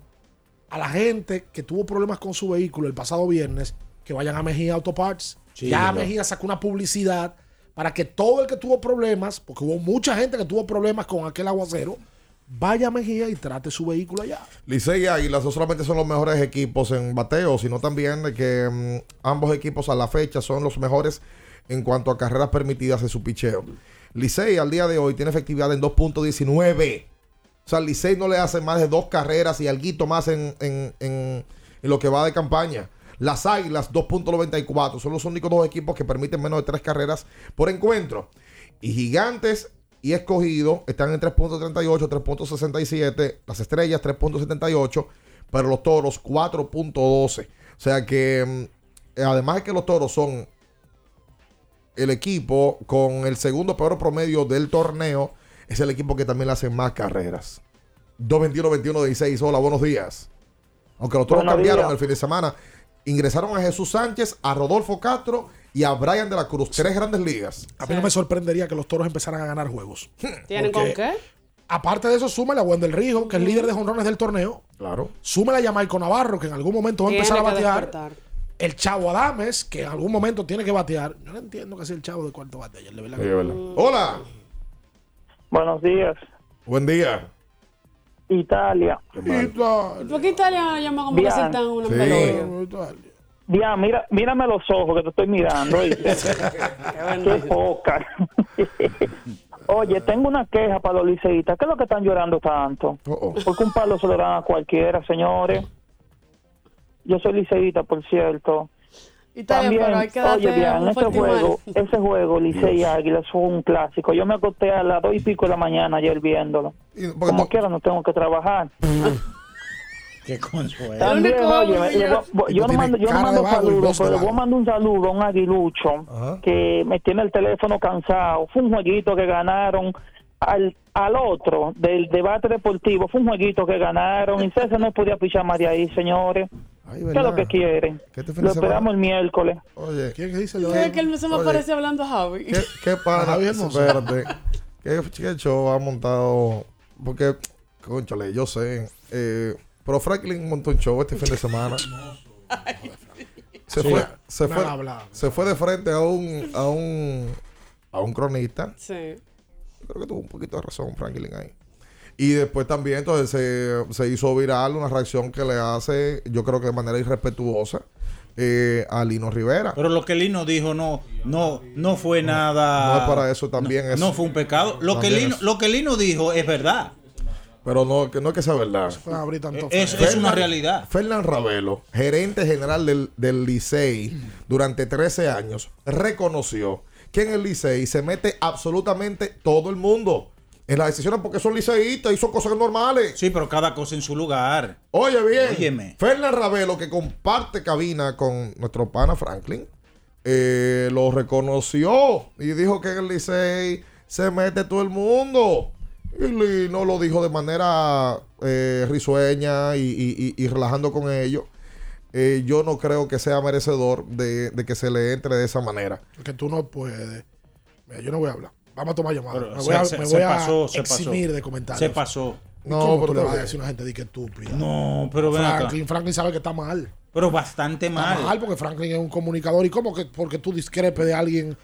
a la gente que tuvo problemas con su vehículo el pasado viernes, que vayan a Mejía Auto Parts. Sí, ya ¿verdad? Mejía sacó una publicidad para que todo el que tuvo problemas, porque hubo mucha gente que tuvo problemas con aquel aguacero, vaya Mejía y trate su vehículo allá. Licey y Águilas no solamente son los mejores equipos en bateo, sino también de que mm, ambos equipos a la fecha son los mejores en cuanto a carreras permitidas en su picheo. Licey al día de hoy tiene efectividad en 2.19. O sea, Licey no le hace más de dos carreras y algo más en, en- en- en lo que va de campaña. Las Águilas 2.94 son los únicos dos equipos que permiten menos de tres carreras por encuentro. Y Gigantes y Escogido están en 3.38, 3.67. Las Estrellas 3.78, pero los Toros 4.12. O sea que mm, además de que los Toros son el equipo con el segundo peor promedio del torneo, es el equipo que también le hacen más carreras. 221-21-16. Hola, buenos días. Aunque los Toros Buenos cambiaron días. el fin de semana, ingresaron a Jesús Sánchez, a Rodolfo Castro y a Brian de la Cruz. Tres grandes ligas. A mí no me sorprendería que los toros empezaran a ganar juegos. ¿Tienen Porque con qué? Aparte de eso, súmale a Wendel Rijo, que es líder de jonrones del torneo. Claro. Súmale a Jamaico Navarro, que en algún momento va a empezar a batear. despertar. El Chavo Adames, que en algún momento tiene que batear. Yo no entiendo que sea el Chavo de cuarto bate. ayer, de verdad. Sí, es verdad. Hola. Buenos días. Buen día. Italia. ¿Por qué Italia llama como que si están una Sí. pelota? Bien, mira, mírame los ojos que te estoy mirando. Qué poca. Oye, tengo una queja para los liceístas. ¿Qué es lo que están llorando tanto? Porque un palo se lo dan a cualquiera, señores. Yo soy liceísta, por cierto. Italia, También, pero hay que oye, bien, ese juego, ese juego, Licey y Águilas, fue un clásico. Yo me acosté a las dos y pico de la mañana ayer viéndolo. Como quiera, no tengo que trabajar. Qué consuelo. También, oye, yo no mando, yo no mando saludos, pero a mandar un saludo a un aguilucho que me tiene el teléfono cansado. Fue un jueguito que ganaron al, al otro del debate deportivo. Fue un jueguito que ganaron y César no podía pichar más de ahí, señores. ¿Qué es lo que quieren? de Lo esperamos el miércoles. Oye. ¿Quién dice ¿Qué es que él se me Oye. parece hablando a Javi? ¿Qué, qué? Javier Hermoso. Espérate. ¿Qué, qué show ha montado? Porque, conchale, yo sé. Eh, pero Franklin montó un show este fin de semana. Se Sí. fue, se fue, se fue de frente a un, a un, a un cronista. Sí. Creo que tuvo un poquito de razón Franklin ahí. Y después también entonces se, se hizo viral una reacción que le hace, yo creo que de manera irrespetuosa, eh, a Lino Rivera. Pero lo que Lino dijo no, no, no fue nada. No es para eso también no, es- no fue un pecado. Lo que, Lino, es- lo que Lino dijo es verdad. Pero no, que no es que sea verdad. Es, es una realidad. Fernán Ravelo, gerente general del, del Licey durante 13 años, reconoció que en el Licey se mete absolutamente todo el mundo en las decisiones porque son liceístas y son cosas normales. Sí, pero cada cosa en su lugar. Oye, bien. Óyeme. Fernán Ravelo, que comparte cabina con nuestro pana Franklin, eh, lo reconoció y dijo que en el Licey se mete todo el mundo. Y Lino lo dijo de manera eh, risueña y, y- y- y relajando con ellos. Eh, yo no creo que sea merecedor de, de que se le entre de esa manera. Que tú no puedes. Mira, yo no voy a hablar. Vamos a tomar llamadas. Pero Me se- voy a, se- me se voy a pasó, se pasó. eximir de comentarios. Se pasó. No, No, ¿Cómo pero tú le vas a está decir a una gente de que estúpida? No, pero ven acá. Franklin, Franklin sabe que está mal. Pero bastante Está mal. mal porque Franklin es un comunicador. ¿Y cómo que porque tú discrepes de alguien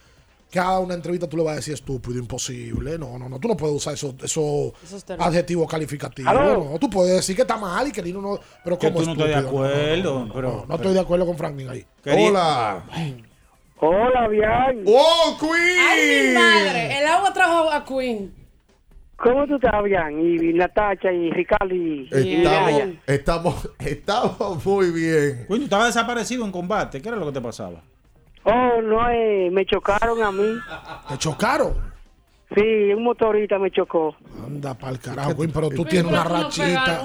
que haga una entrevista tú le vas a decir estúpido, imposible? No, no, no. Tú no puedes usar esos eso Esos términos. adjetivos calificativos. Aló. No, tú puedes decir que está mal y que Lino no. Pero como tú no estás de acuerdo, No, no, pero- no, no estoy de acuerdo con Franklin ahí. Hola. Hola, bien. ¡Oh, Queen! ¡Ay, mi madre! El agua trajo a Queen. ¿Cómo tú estás, bien? Y Natacha y Ricardo y, y Estamos, Yaya. estamos, estamos muy bien. Coño, estaba desaparecido en combate. ¿Qué era lo que te pasaba? Oh, no, eh, me chocaron a mí. ¿Te chocaron? Sí, un motorista me chocó. Anda pa'l carajo, pero tú tienes una rachita.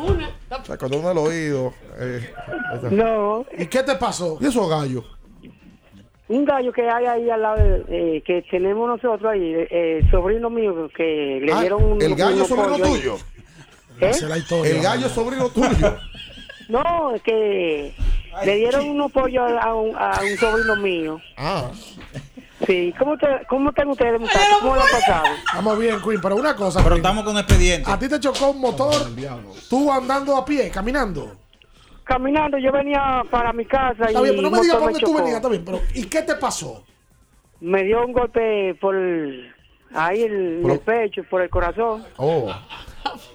Cuando uno el oído. eh, No. ¿Y qué te pasó? ¿Y esos gallos? Un gallo que hay ahí al lado, eh, que tenemos nosotros ahí, eh, sobrino mío, que le Ah, dieron un. ¿El gallo unos sobrino tuyo? ¿Eh? El gallo sobrino tuyo. No, es que le dieron unos pollos a un, a un sobrino mío. Ah. Sí, ¿cómo, te, cómo están ustedes, muchachos? ¿Cómo lo han pasado? Estamos bien, Queen, pero una cosa. Pero Queen. estamos con expediente. A ti te chocó un motor, tú andando a pie, caminando. Caminando, yo venía para mi casa y Está bien, pero no me digas por dónde tú chocó. venías, está bien, pero ¿y qué te pasó? Me dio un golpe por ahí el- en el pecho, por el corazón. Oh.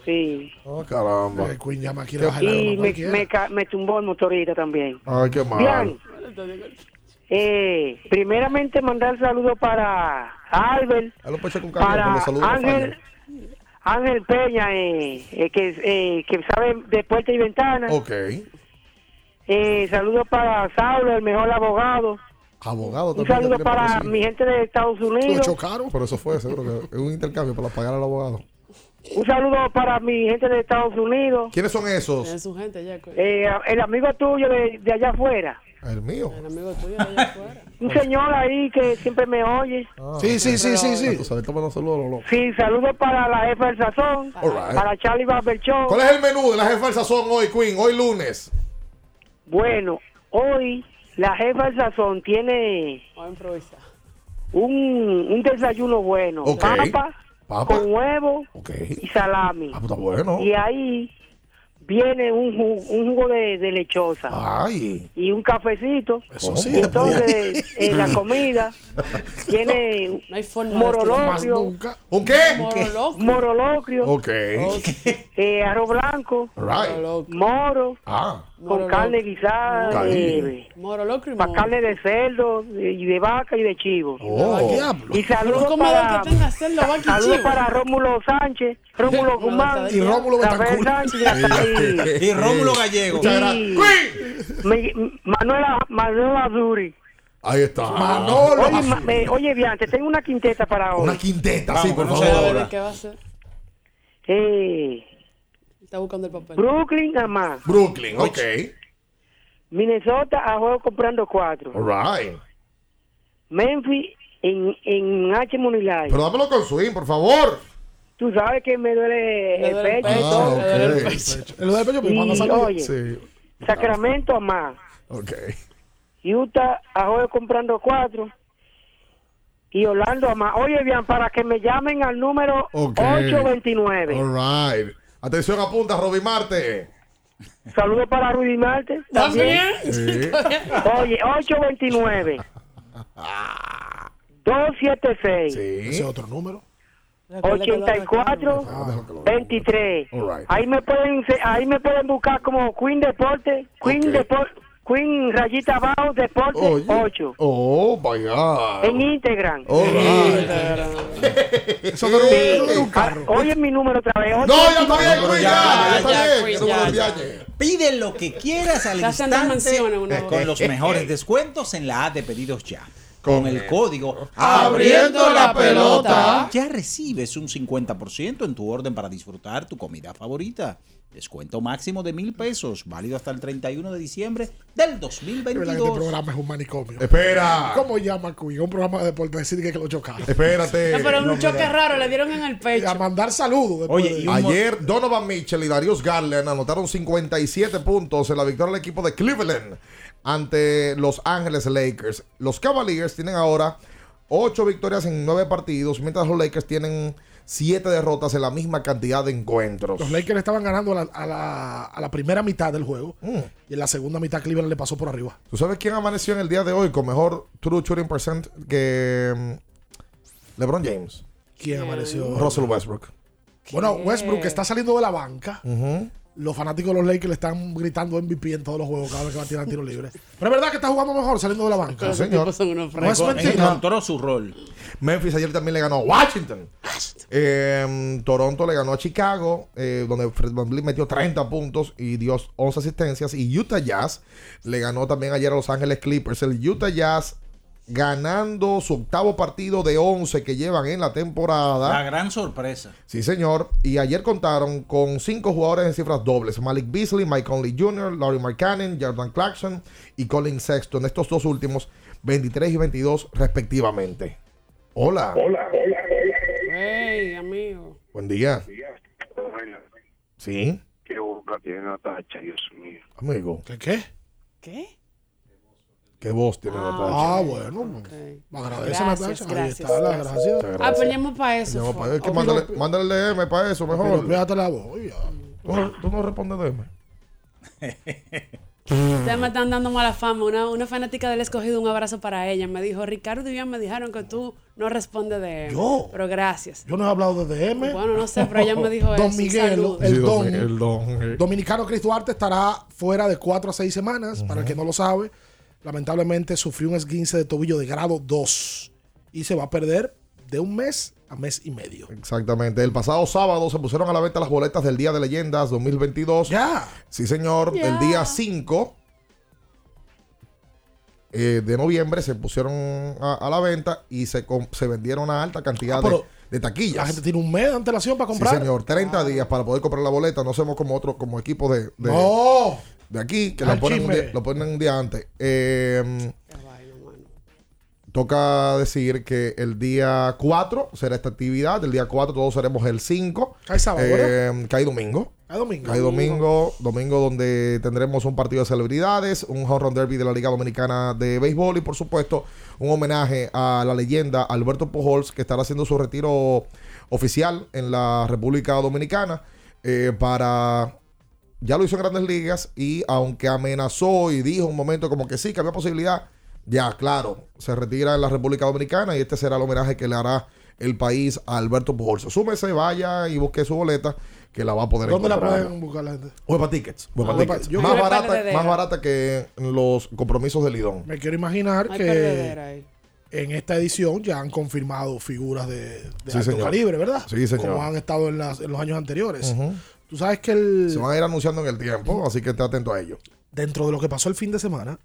Sí. Oh, caramba. El Queen llama aquí a bajar la Y me, me, ca- me tumbó el motorista también. Ay, qué mal. Bien. Eh, primeramente mandar saludos para Albert, lo con cariño, para los saludos no Ángel, Ángel Peña, eh, eh, que, eh, que sabe de puerta y ventana. Ok. Eh, saludos para Saulo, el mejor abogado. Abogado Un también. saludo para mi gente de Estados Unidos. chocaron? Pero eso fue, seguro que es un intercambio para pagar al abogado. Un saludo para mi gente de Estados Unidos. ¿Quiénes son esos? Es su gente ya. Queen. Eh, el amigo tuyo de, de allá afuera. El mío. El amigo tuyo de allá afuera. Un señor ahí que siempre me oye. Sí, sí, sí, sí, sí. Tú sabes, toma los saludos, Lolo. Sí, saludos para la jefa del sazón. Right. Para Charlie Barberchón. ¿Cuál es el menú de la jefa del sazón hoy, Queen? Hoy lunes. Bueno, hoy la jefa del sazón tiene a improvisar. un, un desayuno bueno. Ok. Papa, con huevo y salami. Ah, pues está bueno. Y ahí viene un jugo, un jugo de, de lechosa. Ay. Y un cafecito. Eso sí, Entonces, en la comida tiene morolocrio. ¿Un qué? Morolocrio. Ok. eh, arroz blanco. Right. Moro. Ah. Con carne guisada. Ahí. Eh, para carne de cerdo de- y de vaca y de chivo. Oh. Y saludos ¿Cómo para, saludos para Rómulo Sánchez, Rómulo Guzmán, Y Rómulo Rafael. Sánchez y, Y Rómulo Gallego. y Me- Manuela, Manuela Duri. Ahí está. Oye, ma- me- oye, bien, te tengo una quinteta para hoy. Una quinteta, sí, por A ver, favor. ¿qué va a hacer? Eh, Está buscando el papel. Brooklyn a más. Brooklyn, ok. Minnesota a juego comprando cuatro. All right. Memphis en, en H Monilay. Pero dámelo con swing, por favor. Tú sabes que me duele Me el duele el pecho. Ah, me duele el pecho. El pecho, cuando sale. oye, Sí. Sacramento a más. Ok. Utah a juego comprando cuatro. Y Orlando a más. Oye, bien, para que me llamen al número Ok. 829. All right. Atención, apunta, Roby Marte. Saludos para Rudy Marte. También. Sí. Oye, 829. 276. Sí. Ese otro número. 84 23. All right. Ahí me pueden ahí me pueden buscar como Queen Deporte, Queen Ok. Deporte, Queen rayita abajo Deporte Oye. 8 Oh, my God. en Instagram. Right. Eso no era un- carro. Ah, Oye mi número otra vez. No, ya está bien, Queen, ya, está bien. Ya, ya. Pide lo que quieras al instante con los mejores descuentos en la app de pedidos ya. Con Con el código Abriendo la pelota. ya recibes un 50% en tu orden para disfrutar tu comida favorita. Descuento máximo de mil pesos, válido hasta el 31 de diciembre del Es verdad que este 2022. programa es un manicomio. Espera. ¿Cómo llama Cuy? Un programa de deporte decir que lo chocaron. Espérate. No, pero un No, choque mira. raro, le dieron en el Y pecho. a mandar saludos. Oye, de- Ayer Donovan Mitchell y Darius Garland anotaron 57 puntos en la victoria del equipo de Cleveland ante Los Ángeles Lakers. Los Cavaliers tienen ahora 8 victorias en 9 partidos, mientras los Lakers tienen 7 derrotas en la misma cantidad de encuentros. Los Lakers estaban ganando a la, a la- a la primera mitad del juego. Mm. Y en la segunda mitad Cleveland le pasó por arriba. ¿Tú sabes quién amaneció en el día de hoy con mejor true shooting percent que mm, LeBron James? ¿Quién amaneció? Russell Westbrook. Bueno, Westbrook está saliendo de la banca. Ujú. Los fanáticos de los Lakers le están gritando MVP en todos los juegos cada vez que va a tirar tiro libre. Pero es verdad que está jugando mejor saliendo de la banca. Sí, señor. Tipos son unos No es mentira. Encontró su rol. Memphis ayer también le ganó a Washington. Eh, Toronto le ganó a Chicago, eh, donde Fred VanVleet metió 30 puntos y dio 11 asistencias. Y Utah Jazz le ganó también ayer a Los Ángeles Clippers. El Utah Jazz ganando su octavo partido de 11 que llevan en la La temporada. gran sorpresa. Sí, señor. Y ayer contaron con cinco jugadores en cifras dobles. Malik Beasley, Mike Conley Jr., Laurie Markkanen, Jordan Clarkson y Colin Sexton. Estos dos últimos, 23 y 22 respectivamente. Hola. Hey, amigo. Buen día. Sí, Qué boca tiene Natacha, Dios mío. amigo. ¿Qué qué? ¿Qué? ¿Qué voz tiene Ah, Natacha? Ah, bueno. Ok. Agradece, Gracias, Natacha. Ahí gracias, está la gracias. gracia. Ah, pues llamo para eso. Llamo fue. para- es que Ok. mándale, mándale el DM para eso, mejor. fíjate la voz. Tú, no- tú no respondes DM. Ustedes me están dando mala fama. Una, una fanática del escogido, un abrazo para ella. Me dijo, Ricardo y bien me dijeron que tú no respondes de él. Yo. Pero gracias. Yo no he hablado de DM. Bueno, no sé, pero ella me dijo eso. Don Miguel, el Sí, don. El don. Dominicano Chris Duarte estará fuera de 4 a 6 semanas. Para el que no lo sabe, lamentablemente sufrió un esguince de tobillo de grado 2 y se va a perder de un mes a mes y medio. Exactamente. El pasado sábado se pusieron a la venta las boletas del Día de Leyendas 2022. Ya. Sí, señor. El día 5 eh, de noviembre se pusieron a, a la venta y se, se vendieron a alta cantidad Ah, de, pero de taquillas. La gente tiene un mes de antelación para Sí, comprar. señor. 30 días para poder comprar la boleta. No somos como otro, como equipo de, de, No. De aquí, que lo ponen, un día, lo ponen un día antes. Eh, mano. toca decir que el día 4 será esta actividad. El día 4 todos seremos el 5. Cae sábado, Eh, cae domingo. Hay domingo. Hay domingo, domingo donde tendremos un partido de celebridades, un home run derby de la Liga Dominicana de Béisbol y por supuesto un homenaje a la leyenda Alberto Pujols que estará haciendo su retiro oficial en la República Dominicana eh, para... Ya lo hizo en grandes ligas y aunque amenazó y dijo un momento como que sí, que había posibilidad, ya claro, se retira en la República Dominicana y este será el homenaje que le hará el país a Alberto Pujols. Súmese, vaya y busque su boleta que la va a poder ¿Dónde la encontrar. pueden buscar la gente? Huepa Tickets. Huepa Ah, Tickets. yo Más barata, perdedera. más barata que los compromisos de Lidón. Me quiero imaginar Hay que en esta edición ya han confirmado figuras de, de Sí, alto señor. calibre, ¿verdad? Sí, señor. Como han estado en, las- en los años anteriores. Ujú. Tú sabes que el, Se van a ir anunciando en el tiempo, así que esté atento a ello. dentro de lo que pasó el fin de semana,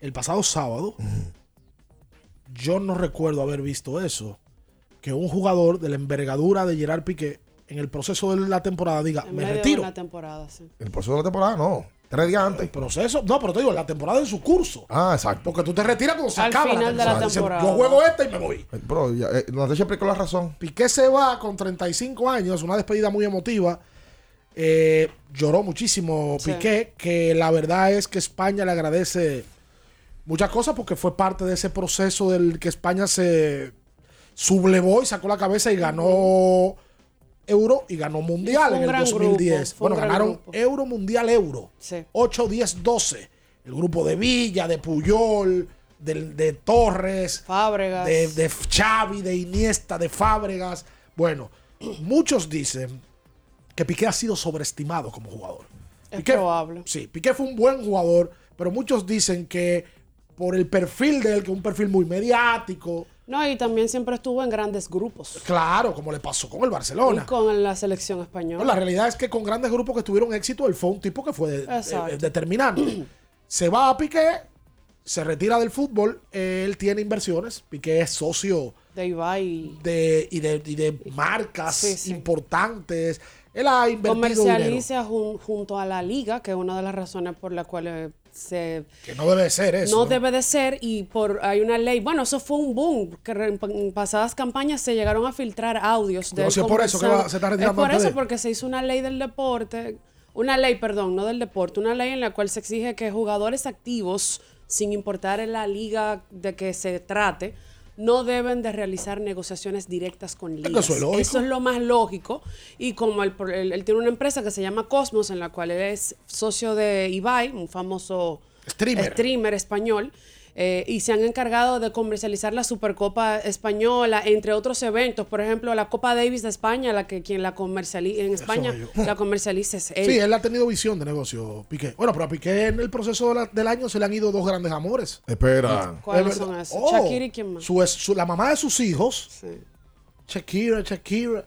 el pasado sábado, yo no recuerdo haber visto eso. Que un jugador de la envergadura de Gerard Piqué en el proceso de la temporada diga, En me medio retiro. de la temporada, sí. El proceso de la temporada, no. Tres días antes. El proceso, no, pero te digo, la temporada en su curso. Ah, exacto. Porque tú te retiras cuando se Al acaba final de la temporada. Dice. Yo juego esta y me voy. Bro, ya, eh, no te con la razón. Piqué se va con 35 años, una despedida muy emotiva. Eh, lloró muchísimo Sí. Piqué, que la verdad es que España le agradece muchas cosas porque fue parte de ese proceso del que España se sublevó y sacó la cabeza y ganó Euro y ganó Mundial en el gran 2010. grupo, fue un bueno, ganaron grupo. Euro, Mundial, Euro. Sí. 8, 10, 12. El grupo de Villa, de Puyol, del- de, Torres, Fábregas. de, de Xavi, de Iniesta, de Fábregas. Bueno, muchos dicen que Piqué ha sido sobreestimado como jugador. Es Piqué- probable. Sí, Piqué fue un buen jugador, pero muchos dicen que por el perfil de él, que es un perfil muy mediático, No, y también siempre estuvo en grandes grupos. claro, como le pasó con el Barcelona. Y con la selección española. No, la realidad es que con grandes grupos que tuvieron éxito, él fue un tipo que fue eh, determinante. se va a Piqué, se retira del fútbol, él tiene inversiones, Piqué es socio De Ibai. de, y, de, y de marcas Sí, sí. importantes. Él ha invertido dinero. Comercializa jun- junto a la liga, que es una de las razones por las cuales se Que no debe ser eso. no debe de ser y por hay una ley. Bueno, eso fue un boom que en pasadas campañas se llegaron a filtrar audios de si es por eso que va- se está Es retirando por antes de eso porque se hizo una ley del deporte, una ley, perdón, no del deporte, una ley en la cual se exige que jugadores activos, sin importar en la liga de que se trate, no deben de realizar negociaciones directas con ligas. eso es lógico. Eso es lo más lógico. Y como él, él- él tiene una empresa que se llama Cosmos, en la cual él es socio de Ibai, un famoso Streamer. streamer español, eh, y se han encargado de comercializar la Supercopa Española, entre otros eventos. Por ejemplo, la Copa Davis de España, la que quien la comercializa en España, la comercializa es él. Sí, él ha tenido visión de negocio, Piqué. Bueno, pero a Piqué en el proceso de la- del año se le han ido dos grandes amores. Espera. ¿Cuáles Es son esos? Oh, Shakira y quién más. su es- su- la mamá de sus hijos, Shakira, Shakira.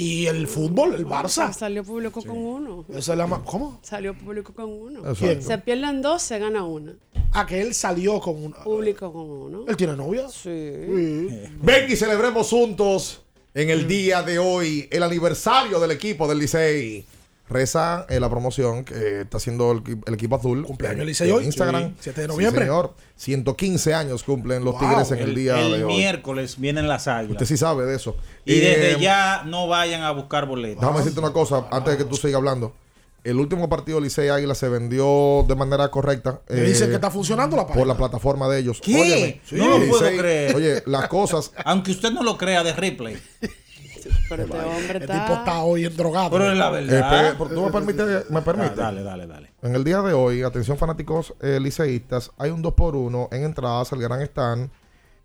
Y el fútbol, el Ah, Barça. Salió público con uno. Esa es la ¿Cómo? Salió público con uno. Se pierden dos, se gana una. A que él salió con una. Público con uno. ¿Él tiene novia? Sí. Ven y celebremos juntos en el día de hoy el aniversario del equipo del Licey. Reza en la promoción que está haciendo el, equi- el equipo azul. Cumpleaños Licey en hoy. Instagram. Sí, 7 de Sí, noviembre. señor. 115 años cumplen los Wow. Tigres en el, El, día el de hoy. miércoles vienen las águilas. Usted sí sabe de eso. Y desde Eh, ya no vayan a buscar boletos. Déjame decirte una cosa antes de que tú sigas hablando. El último partido Licey Águila se vendió de manera correcta. Me dicen que está funcionando la Por página. la plataforma de ellos. ¿Qué? Óyeme, No lo puedo Licey- creer. Oye, las cosas. Aunque usted no lo crea de replay. Pero este hombre El está... tipo está hoy en drogado. Pero es la Eh, verdad. pe- ¿Tú me permites? ¿Me permite? Dale, dale, dale. En el día de hoy, atención fanáticos eh, liceístas, hay un 2x1 en entradas al Gran Stand.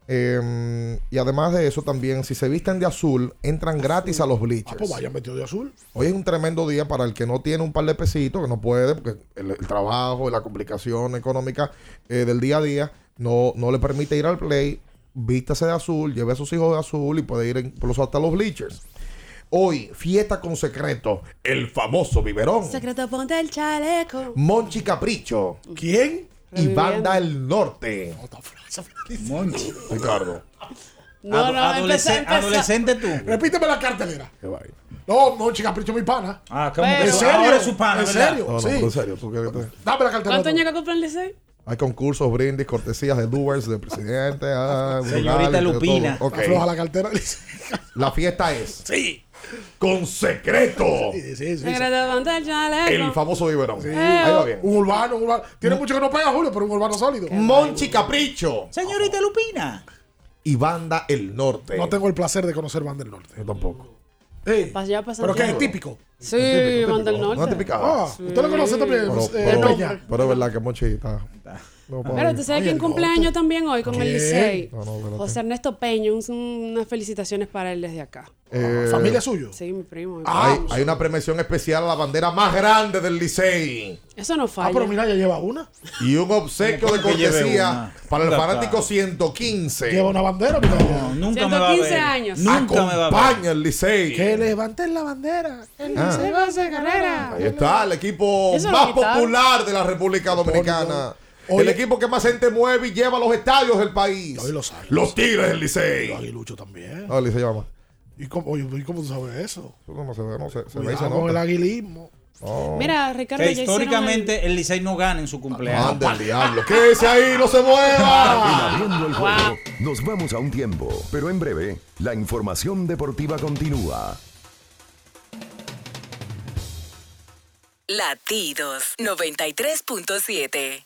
eh, y además de eso, también, si se visten de azul, entran gratis a los Ah, pues bleachers. vayan metido de azul. Hoy es un tremendo día para el que no tiene un par de pesitos, que no puede, porque el, el trabajo y la complicación económica eh, del día a día no, no le permite ir al play. Vístase de azul, lleve a sus hijos de azul y puede ir incluso hasta los bleachers. Hoy, fiesta con secreto, el famoso biberón. Secreto, ponte el chaleco. Monchi Capricho. ¿Quién? Y. Banda El Norte. Monchi. Ricardo. No, Ado- no, adolescente, empezó- empezó- adolescente tú. Repíteme la cartelera. Qué vaina. No, no, chica, capricho mi pana. Ah, ¿cómo Pero- que ¿En serio? Ahora es su pana, ¿En ¿verdad? serio? No, no, Sí. en serio. ¿tú quieres que te- Dame la cartelera. ¿Cuántos tú. años que el Licey? Hay concursos, brindis, cortesías de doers, de presidente. ah, Señorita Lupina. todo. Ok. Afloja la cartera. La fiesta es sí. Con secreto. Sí, sí, sí. El. El famoso biberón. Sí. Ahí va bien. Un urbano, un urbano. Tiene mucho que no pega, Julio, pero un urbano sólido. Monchi Capricho Señorita Lupina. y Banda El Norte. No tengo el placer de conocer Banda del Norte. Yo tampoco. Pasan pero que es típico. Sí, Típico, Van del típico. Norte. No te picaba. Ah, ¿usted lo conoce también? Pero, Eh, pero es verdad que Monchi está. No, Pero tú sabes quién cumpleaños también hoy con el. Licey. No. José Ernesto Peña, un- unas felicitaciones para él desde acá. Eh, ¿Familia suyo? Sí, mi primo. mi Ah, primo. hay, hay una premiación especial a la bandera más grande del Licey. Eso no Ah, falla. pero mira, ya lleva una. Y un obsequio de ¿Cómo que lleve cortesía para el fanático acá. 115. Lleva una bandera, mira. No, nunca me va a 115 ver. años. Nunca me va a ver. Acompaña el Licey. Que levanten la bandera. El Ah. Licey va a hacer carrera. Ahí está, el equipo más popular de la República Dominicana. Oye. el equipo que más gente mueve y lleva a los estadios del país. Hoy los. Los Tigres del Licey. Los aguiluchos también. Ah, el Licey llama. ¿Y cómo, oye, ¿y cómo tú sabes eso? No, se ve, no se, se con el aguilismo. Oh. Mira, Ricardo, Que históricamente el Licey no gana en su cumpleaños. Anda el diablo. Quédese ahí, no se mueva. El juego, nos vamos a un tiempo, pero en breve, la información deportiva continúa. Latidos 93.7.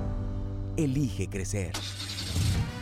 Elige crecer.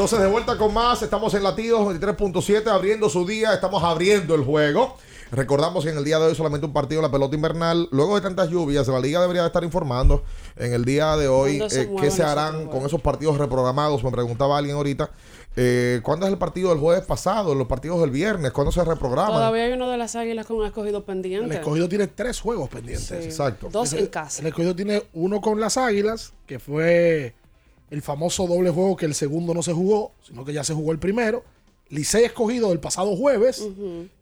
Entonces de vuelta con más, estamos en Latidos 23.7 abriendo su día, estamos abriendo el juego. Recordamos que en el día de hoy solamente un partido de la pelota invernal. Luego de tantas lluvias, la liga debería estar informando en el día de hoy ¿Cuándo se eh, qué se harán con esos partidos reprogramados. Me preguntaba alguien ahorita, eh, ¿cuándo es el partido del jueves pasado? Los partidos del viernes, ¿cuándo se reprograman? Todavía hay uno de las águilas con un escogido El pendiente. escogido tiene tres juegos pendientes. Sí. Exacto. Dos El- en casa. El escogido tiene uno con las águilas, que fue el famoso doble juego que el segundo no se jugó, sino que ya se jugó el primero. Licey escogido del pasado jueves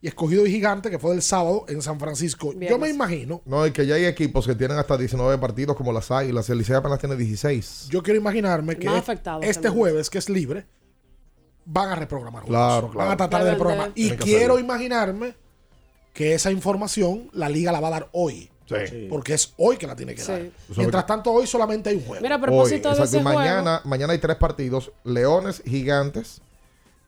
y escogido y gigante que fue del sábado en San Francisco. Yo me imagino, No, y que ya hay equipos que tienen hasta 19 partidos como las Águilas. El Licey apenas tiene 16. yo quiero imaginarme que este también. jueves, que es libre, van a reprogramar juegos. Claro, Van claro. a tratar de reprogramar. Y quiero hacerlo. imaginarme que esa información la liga la va a dar hoy. Porque es hoy que la tiene que Sí. dar. Mientras tanto, hoy solamente hay un juego. Mira, a propósito Hoy, de ese mañana, mañana hay tres partidos: Leones, Gigantes,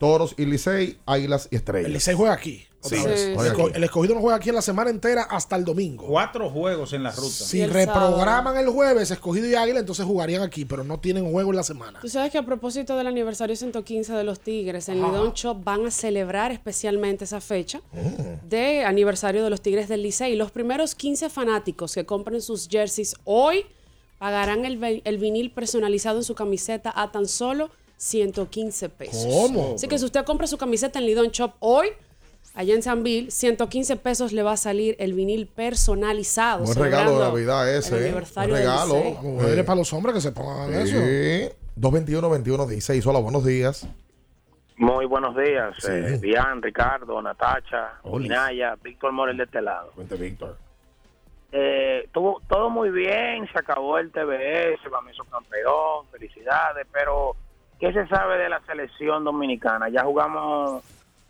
Toros y Licey, Águilas y Estrellas. El Licey juega aquí. otra Sí. vez. Sí, el, sí. esco- el escogido no juega aquí en la semana entera hasta el domingo. Cuatro juegos en la ruta. Si reprograman el jueves, escogido y águila, entonces jugarían aquí, pero no tienen juego en la semana. Tú sabes que a propósito del aniversario 115 de los Tigres, en. Lidón Shop van a celebrar especialmente esa fecha Mm. de aniversario de los Tigres del Licey. Los primeros 15 fanáticos que compren sus jerseys hoy pagarán el vinil personalizado en su camiseta a tan solo 115 pesos. ¿Cómo? Así que si usted compra su camiseta en Lidón Shop hoy, allá en San Bill, 115 pesos le va a salir el vinil personalizado. Buen regalo de Navidad el ese. ¿eh? aniversario del regalo. Mujeres para los hombres que se pongan eso. Sí. 221-21-16. Hola, buenos días. Muy buenos días, Sí. eh, Dian, Ricardo, Natacha. Minaya, Víctor Morel de este lado. Cuente, Víctor. Eh, tuvo todo muy bien, se acabó el TBS, Vamos hizo campeón, felicidades, pero ¿qué se sabe de la selección dominicana? Ya jugamos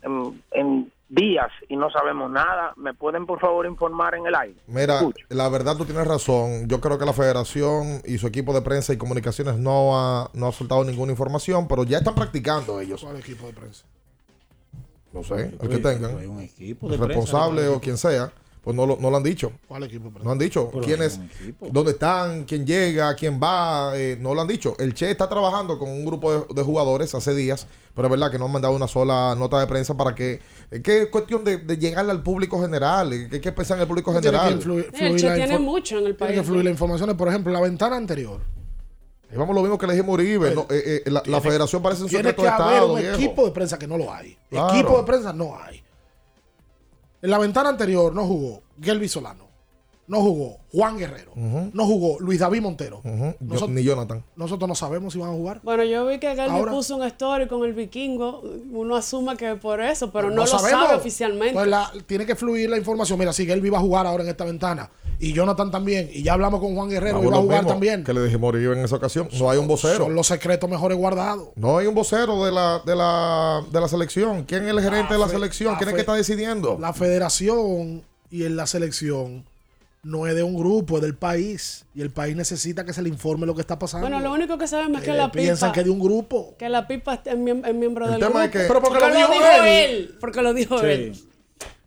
en, en días y no sabemos nada. ¿Me pueden por favor informar en el aire? Mira, Escucho. la verdad tú tienes razón. Yo creo que la federación y su equipo de prensa y comunicaciones no ha, no ha soltado ninguna información, pero ya están practicando ellos. ¿Cuál equipo de prensa? No sé, el que tengan. hay un equipo El de prensa, responsable o quien sea, pues no lo, no lo han dicho. ¿Cuál equipo de prensa? No han dicho quién hay es, un dónde están, quién llega, quién va, eh, no lo han dicho. El Che está trabajando con un grupo de, de jugadores hace días, pero es verdad que no han mandado una sola nota de prensa para que, es que es cuestión de, de llegarle al público general, eh, que, que pensar en el público Tiene que general. influir- El fluir Che tiene mucho en el Tiene que país. fluir la información. Por ejemplo, la ventana anterior. Y vamos lo mismo que le dijimos a Uribe, no, eh, eh, la, federación parece un Tiene secreto que de haber Estado, un viejo. equipo de prensa que no lo hay. Claro. Equipo de prensa no hay. En la ventana anterior no jugó Gelby Solano. No jugó Juan Guerrero. No jugó Luis David Montero. Nosotros- ni Jonathan. Nosotros no sabemos si van a jugar. Bueno, yo vi que Ahora- puso un story con el vikingo. Uno asuma que por eso, pero no, lo sabemos. sabe oficialmente. La- tiene que fluir la información. Mira, si Gelby va a jugar ahora en esta ventana. Y Jonathan también. Y ya hablamos con Juan Guerrero y va a jugar mismo también. Que le dijimos a Uribe en esa ocasión. No hay un vocero. Son los secretos mejores guardados. No hay un vocero de la, de la, de la selección. ¿Quién es el gerente de la fe- selección? la ¿Quién es que está decidiendo? La federación y en la selección no es de un grupo, es del país. Y el país necesita que se le informe lo que está pasando. Bueno, lo único que sabemos es que Eh, la piensan pipa. que de un grupo. Que la pipa es, miem- es miembro El del tema grupo. es que- Pero porque lo dijo él. Porque lo dijo él.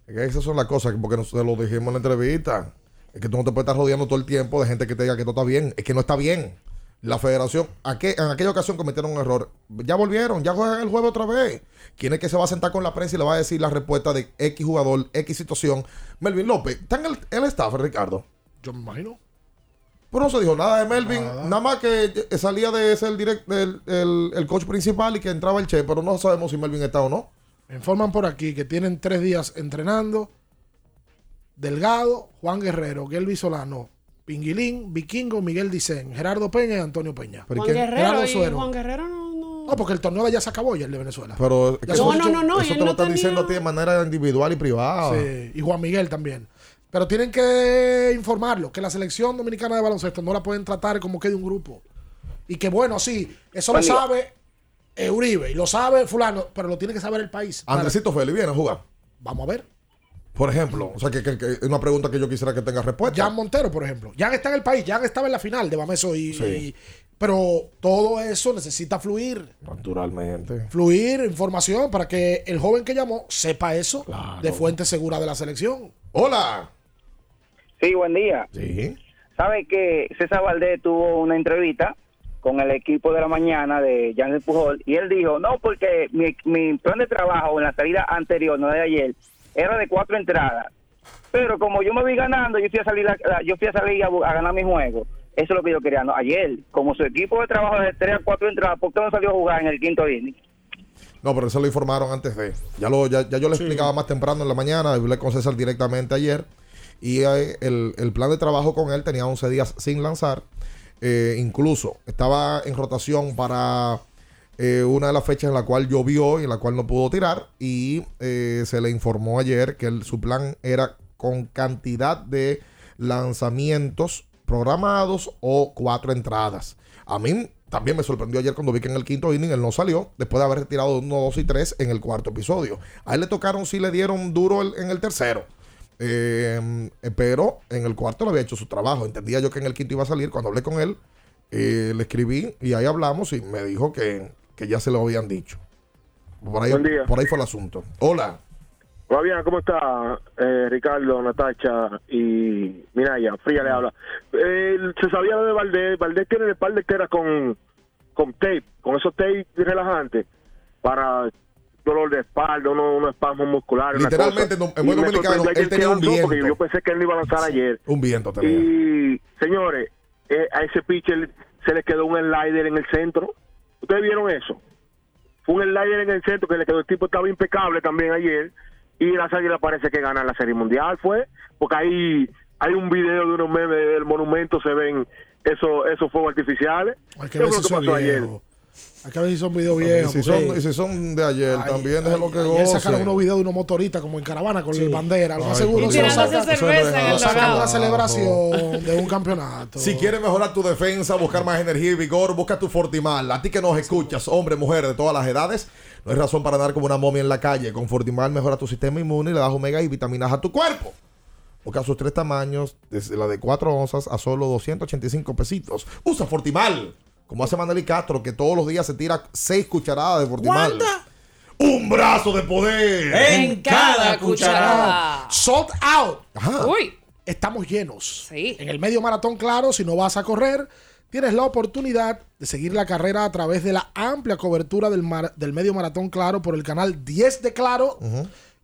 Es que esas son las cosas, que porque nosotros lo dijimos en la entrevista. Es que tú no te puedes estar rodeando todo el tiempo de gente que te diga que no está bien. Es que no está bien. La federación, en aquella ocasión cometieron un error. Ya volvieron, ya juegan el juego otra vez. ¿Quién es que se va a sentar con la prensa y le va a decir la respuesta de X jugador, X situación? Melvin López, ¿está en el, el staff, Ricardo? Yo me imagino. Pero no se dijo nada de Melvin, nada, más que eh, salía de ser el, direct, el, el- el coach principal y que entraba el Che, pero no sabemos si Melvin está o no. Me informan por aquí que tienen tres días entrenando. Delgado, Juan Guerrero, Gelby Solano, Pinguilín, Vikingo, Miguel Dicen, Gerardo Peña y Antonio Peña. Juan Guerrero y Juan Guerrero no. no. No, porque el torneo de allá se acabó ya el de Venezuela. Pero Ya no, no, y eso te lo no están tenía- diciendo a ti de manera individual y privada. Sí, y Juan Miguel también. Pero tienen que informarlo, que la selección dominicana de baloncesto no la pueden tratar como que de un grupo. Y que bueno, sí, eso Buen lo día. sabe eh, Uribe y lo sabe fulano, pero lo tiene que saber el país. Andresito Félix viene a jugar. Vamos a ver. Por ejemplo, o sea, que, que- que es una pregunta que yo quisiera que tenga respuesta. Jan Montero, por ejemplo. Jan está en el país, Jan estaba en la final de Bameso y, Sí. y- pero todo eso necesita fluir. Naturalmente. Fluir información para que el joven que llamó sepa eso de fuente segura de la selección. Hola. Sí, buen día. Sí. ¿Sabe que César Valdés tuvo una entrevista con el equipo de la mañana de Jan Pujol y él dijo, no, porque mi, mi plan de trabajo en la salida anterior, no de ayer, era de cuatro entradas. Pero como yo me vi ganando, yo fui a salir a, yo fui a, salir a, ganar mi juego. Eso es lo que yo quería. No, ayer, como su equipo de trabajo de tres a cuatro entradas, ¿por qué no salió a jugar en el quinto inning? No, pero eso lo informaron antes de. Ya, lo, ya, ya yo le explicaba más temprano en la mañana, hablé con César directamente ayer. Y eh, el, el plan de trabajo con él tenía 11 días sin lanzar. Eh, incluso estaba en rotación para eh, una de las fechas en la cual llovió y en la cual no pudo tirar. Y eh, se le informó ayer que su plan era con cantidad de lanzamientos programados o cuatro entradas. A mí también me sorprendió ayer cuando vi que en el quinto inning él no salió, después de haber retirado 1, 2 y 3 en el cuarto episodio. A él le tocaron, sí le dieron duro en el tercero. Eh, pero en el cuarto le había hecho su trabajo. Entendía yo que en el quinto iba a salir. Cuando hablé con él, le escribí y ahí hablamos y me dijo que, que ya se lo habían dicho. Por ahí, Buen día. por ahí fue el asunto. Hola. Fabián, ¿cómo está? Eh, Ricardo, Natacha y Minaya. Fría le habla. Eh, se sabía lo de Valdés. Valdés tiene el par de que era con, con tape, con esos tape relajantes para dolor de espalda, unos, unos espasmos musculares. una Literalmente, cosa. en- en buen dominicano, él tenía un lanzó, Porque viento. yo pensé que él no iba a lanzar ayer. Un viento tenía. Y, señores, eh, a ese pitcher se le quedó un slider en el centro. ¿Ustedes vieron eso? Fue un slider en el centro que le quedó. El tipo estaba impecable también ayer. Y las águilas parece que ganan la Serie Mundial, fue. Porque ahí hay un video de unos memes del monumento, se ven esos, esos fuegos artificiales. Hay que ¿Qué ver si Hay que ver si son videos viejos. Y si, porque- son, y si son de ayer, Ay, también déjelo que Ayer goce. sacaron unos videos de unos motoristas como en caravana con la bandera. Lo más seguro se lo sacan, cerveza una celebración de un campeonato. Si quieres mejorar tu defensa, buscar más energía y vigor, busca tu Fortimal. A ti que nos escuchas, hombre, mujer, de todas las edades, no hay razón para andar como una momia en la calle. Con Fortimal mejora tu sistema inmune y le das omega y vitaminas a tu cuerpo. Busca sus tres tamaños, desde la de 4 onzas a solo 285 pesitos. Usa Fortimal, como hace Manuel y Castro, que todos los días se tira 6 cucharadas de Fortimal. Un brazo de poder. En cada cucharada. Sold out. Uy. Estamos llenos. En el medio maratón, claro, si no vas a correr, tienes la oportunidad de seguir la carrera a través de la amplia cobertura del, mar- del medio maratón, claro, por el canal 10 de Claro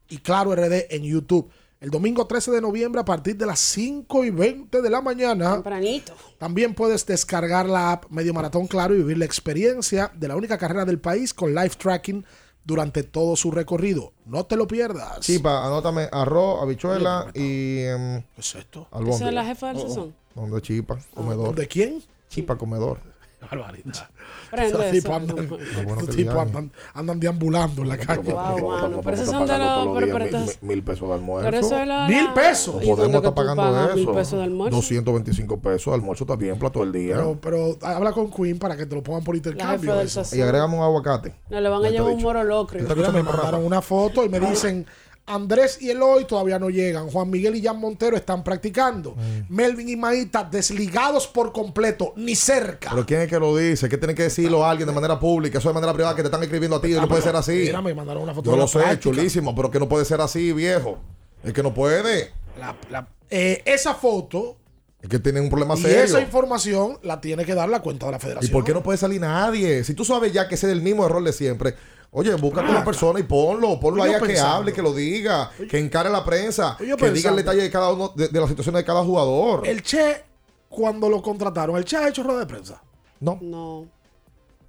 y Claro RD en YouTube. El domingo 13 de noviembre a partir de las 5 y 20 de la mañana. Tempranito. También puedes descargar la app Medio Maratón Claro y vivir la experiencia de la única carrera del país con live tracking durante todo su recorrido. No te lo pierdas. Chipa, anótame arroz, habichuela y. em, ¿Qué es esto? ¿Esa es la jefa del sazón? ¿Dónde chipa? Comedor. ¿De quién? Chipa, comedor. Barbaridad. Prende Esos eso, tipos andan, no. Bueno, esos que tipos digan. andan, andan deambulando en la calle. Wow, mano. Pero esos son de los. Pero, pero, entonces- Mil pesos de almuerzo. pero eso es la. Mil pesos. ¿Y Podemos estar pagando eso. Mil pesos de almuerzo. 225 pesos de almuerzo también, plato del día. Pero, pero habla con Queen para que te lo pongan por intercambio. y agregamos un aguacate. No, le van a llevar un moro locrio. Mira, me mandaron una foto y me dicen Andrés y Eloy todavía no llegan. Juan Miguel y Jan Montero están practicando. Mm. Melvin y Maíta desligados por completo, ni cerca. Pero ¿quién es que lo dice? ¿Qué tiene que decirlo a alguien de manera pública? Eso de manera privada que te están escribiendo a ti. No puede ser así. Mira, me mandaron una foto Yo de lo sé, práctica. chulísimo, pero que no puede ser así, viejo. Es que no puede. La- la- eh, esa foto Es que tienen un problema y serio. esa información la tiene que dar la cuenta de la ¿Y federación. por qué no puede salir nadie? Si tú sabes ya que ese es el mismo error de siempre, oye, búscate una persona y ponlo, ponlo ahí a que hable, que lo diga, que encare la prensa, Oye, que diga el detalle de cada uno, de, de la situación de cada jugador. El Che, cuando lo contrataron, ¿el Che ha hecho rueda de prensa? No. No.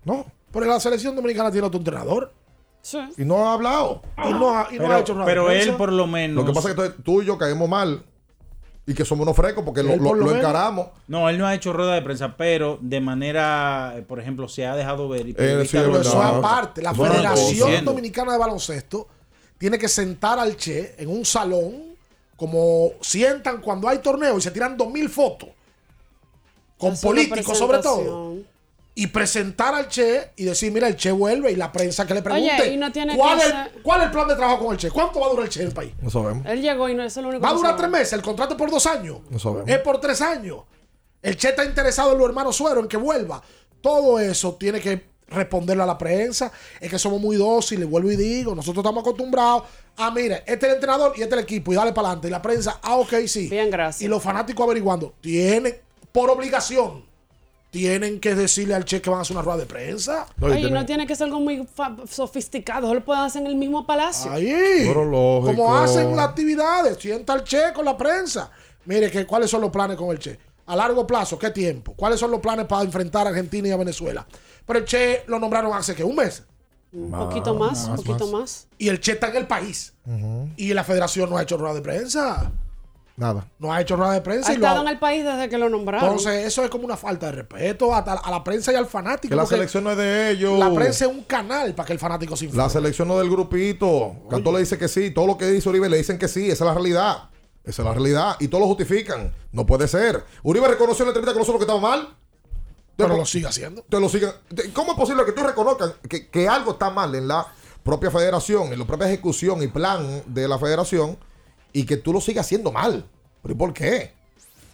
No. Pero la selección dominicana tiene otro entrenador. Sí. Y no ha hablado. Y no ha, y no Pero- ha hecho rueda pero él por lo menos. Lo que pasa es que tú y yo caemos mal y que somos unos frescos porque lo, lo- encaramos. No, él no ha hecho rueda de prensa, pero de manera, eh, por ejemplo, se ha dejado ver. y Eh, sí, verdad. Eso aparte, la Federación. Dominicana de Baloncesto tiene que sentar al Che en un salón, como sientan cuando hay torneo y se tiran dos mil fotos, con políticos sobre todo. Y presentar al Che y decir, mira, el Che vuelve y la prensa que le pregunte, Oye, y no tiene ¿cuál, que es, ser- ¿cuál es el plan de trabajo con el Che? ¿Cuánto va a durar el Che en el país? No sabemos. Él llegó y no es lo único ¿Va a durar tres meses? ¿El contrato es por dos años? No sabemos. Es por tres años. El Che está interesado en los hermanos Suero, en que vuelva. Todo eso tiene que responderle a la prensa. Es que somos muy dóciles, vuelvo y digo. Nosotros estamos acostumbrados a, mire, este es el entrenador y este es el equipo y dale para adelante. Y la prensa, ah, ok, sí. Bien, gracias. Y los fanáticos averiguando. Tienen, por obligación, tienen que decirle al Che que van a hacer una rueda de prensa. Oye, no tiene que ser algo muy sofisticado. Eso lo pueden hacer en el mismo palacio. Ahí. Como hacen las actividades, sienta el Che con la prensa. Mire, que, ¿cuáles son los planes con el Che? A largo plazo, ¿qué tiempo? ¿Cuáles son los planes para enfrentar a Argentina y a Venezuela? Pero el Che lo nombraron hace que un mes. Un poquito más, un poquito más. Y el Che está en el país. Y la federación no ha hecho rueda de prensa. Nada. No ha hecho rueda de prensa. Ha y lo estado ha- en el país desde que lo nombraron. Entonces, eso es como una falta de respeto a, a la prensa y al fanático. Que la selección no es de ellos. La prensa es un canal para que el fanático se informe. La selección no del grupito. Cantó le dice que sí. Todo lo que dice Uribe le dicen que sí. Esa es la realidad. Esa es la realidad. Y todos lo justifican. No puede ser. Uribe reconoció en la entrevista que nosotros que estaba mal. Pero lo sigue haciendo. Te lo sigan. ¿Cómo es posible que tú reconozcas que, que algo está mal en la propia federación, en la propia ejecución y plan de la federación? Y que tú lo sigas haciendo mal. ¿Pero y por qué?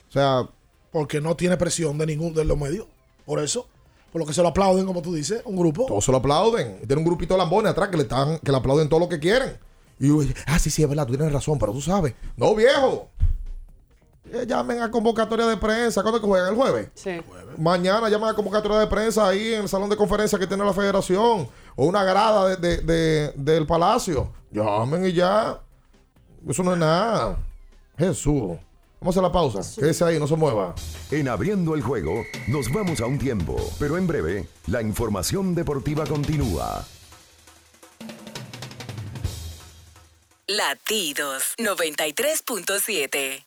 O sea. Porque no tiene presión de ningún de los medios. Por eso. Por lo que se lo aplauden, como tú dices, un grupo. Todos se lo aplauden. Tiene un grupito de lambones atrás que le están, que le aplauden todo lo que quieren. Y yo, ah, sí, sí, es verdad, tú tienes razón, pero tú sabes. No, viejo. Eh, llamen a convocatoria de prensa. ¿Cuándo es que juegan? ¿El jueves? Sí. Mañana llamen a convocatoria de prensa ahí en el salón de conferencia que tiene la federación. O una grada de- de- de- del palacio. Llamen y ya. Eso no es nada. Jesús. Vamos a la pausa. Quédese ahí, no se mueva. En abriendo el juego, nos vamos a un tiempo, pero en breve, la información deportiva continúa. Latidos 93.7.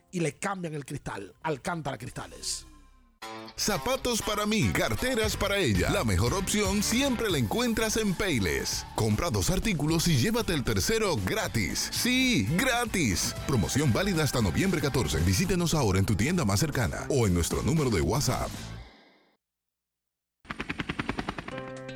y le cambian el cristal. Alcántara Cristales. Zapatos para mí, carteras para ella. La mejor opción siempre la encuentras en Payless. Compra dos artículos y llévate el tercero gratis. Sí, gratis. Promoción válida hasta noviembre 14. Visítenos ahora en tu tienda más cercana o en nuestro número de WhatsApp.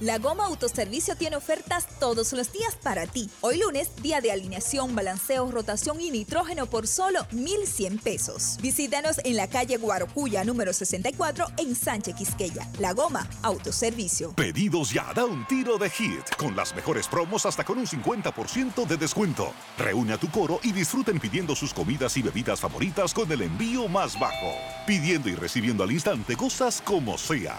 La Goma Autoservicio tiene ofertas todos los días para ti. Hoy lunes, día de alineación, balanceo, rotación y nitrógeno por solo 1,100 pesos. Visítanos en la calle Guarocuya, número 64, en Sánchez Quisqueya. La Goma Autoservicio. Pedidos ya, da un tiro de hit, con las mejores promos hasta con un 50% de descuento. Reúne a tu coro y disfruten pidiendo sus comidas y bebidas favoritas con el envío más bajo. Pidiendo y recibiendo al instante cosas como sea.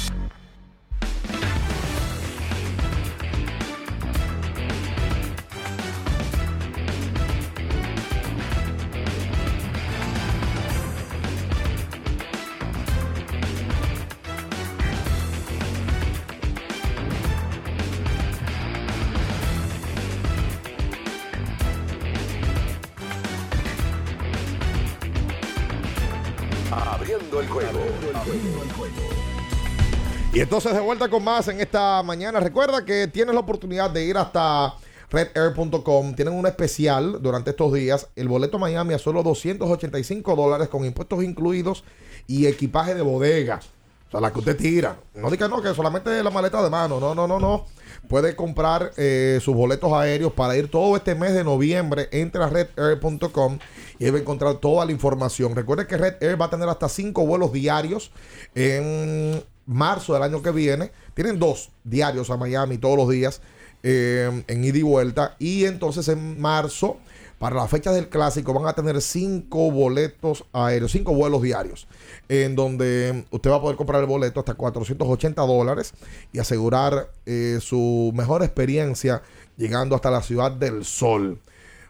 Entonces de vuelta con más en esta mañana. Recuerda que tienes la oportunidad de ir hasta redair.com. Tienen un especial durante estos días. El boleto Miami a solo 285 dólares con impuestos incluidos y equipaje de bodega. O sea, la que usted tira. No diga no, que solamente la maleta de mano. No, no, no, no. Puede comprar eh, sus boletos aéreos para ir todo este mes de noviembre. Entre a redair.com y ahí va a encontrar toda la información. Recuerde que Red Air va a tener hasta cinco vuelos diarios en marzo del año que viene. Tienen dos diarios a Miami todos los días eh, en ida y vuelta. Y entonces en marzo, para la fecha del clásico, van a tener cinco boletos aéreos, cinco vuelos diarios, en donde usted va a poder comprar el boleto hasta 480 dólares y asegurar eh, su mejor experiencia llegando hasta la ciudad del sol.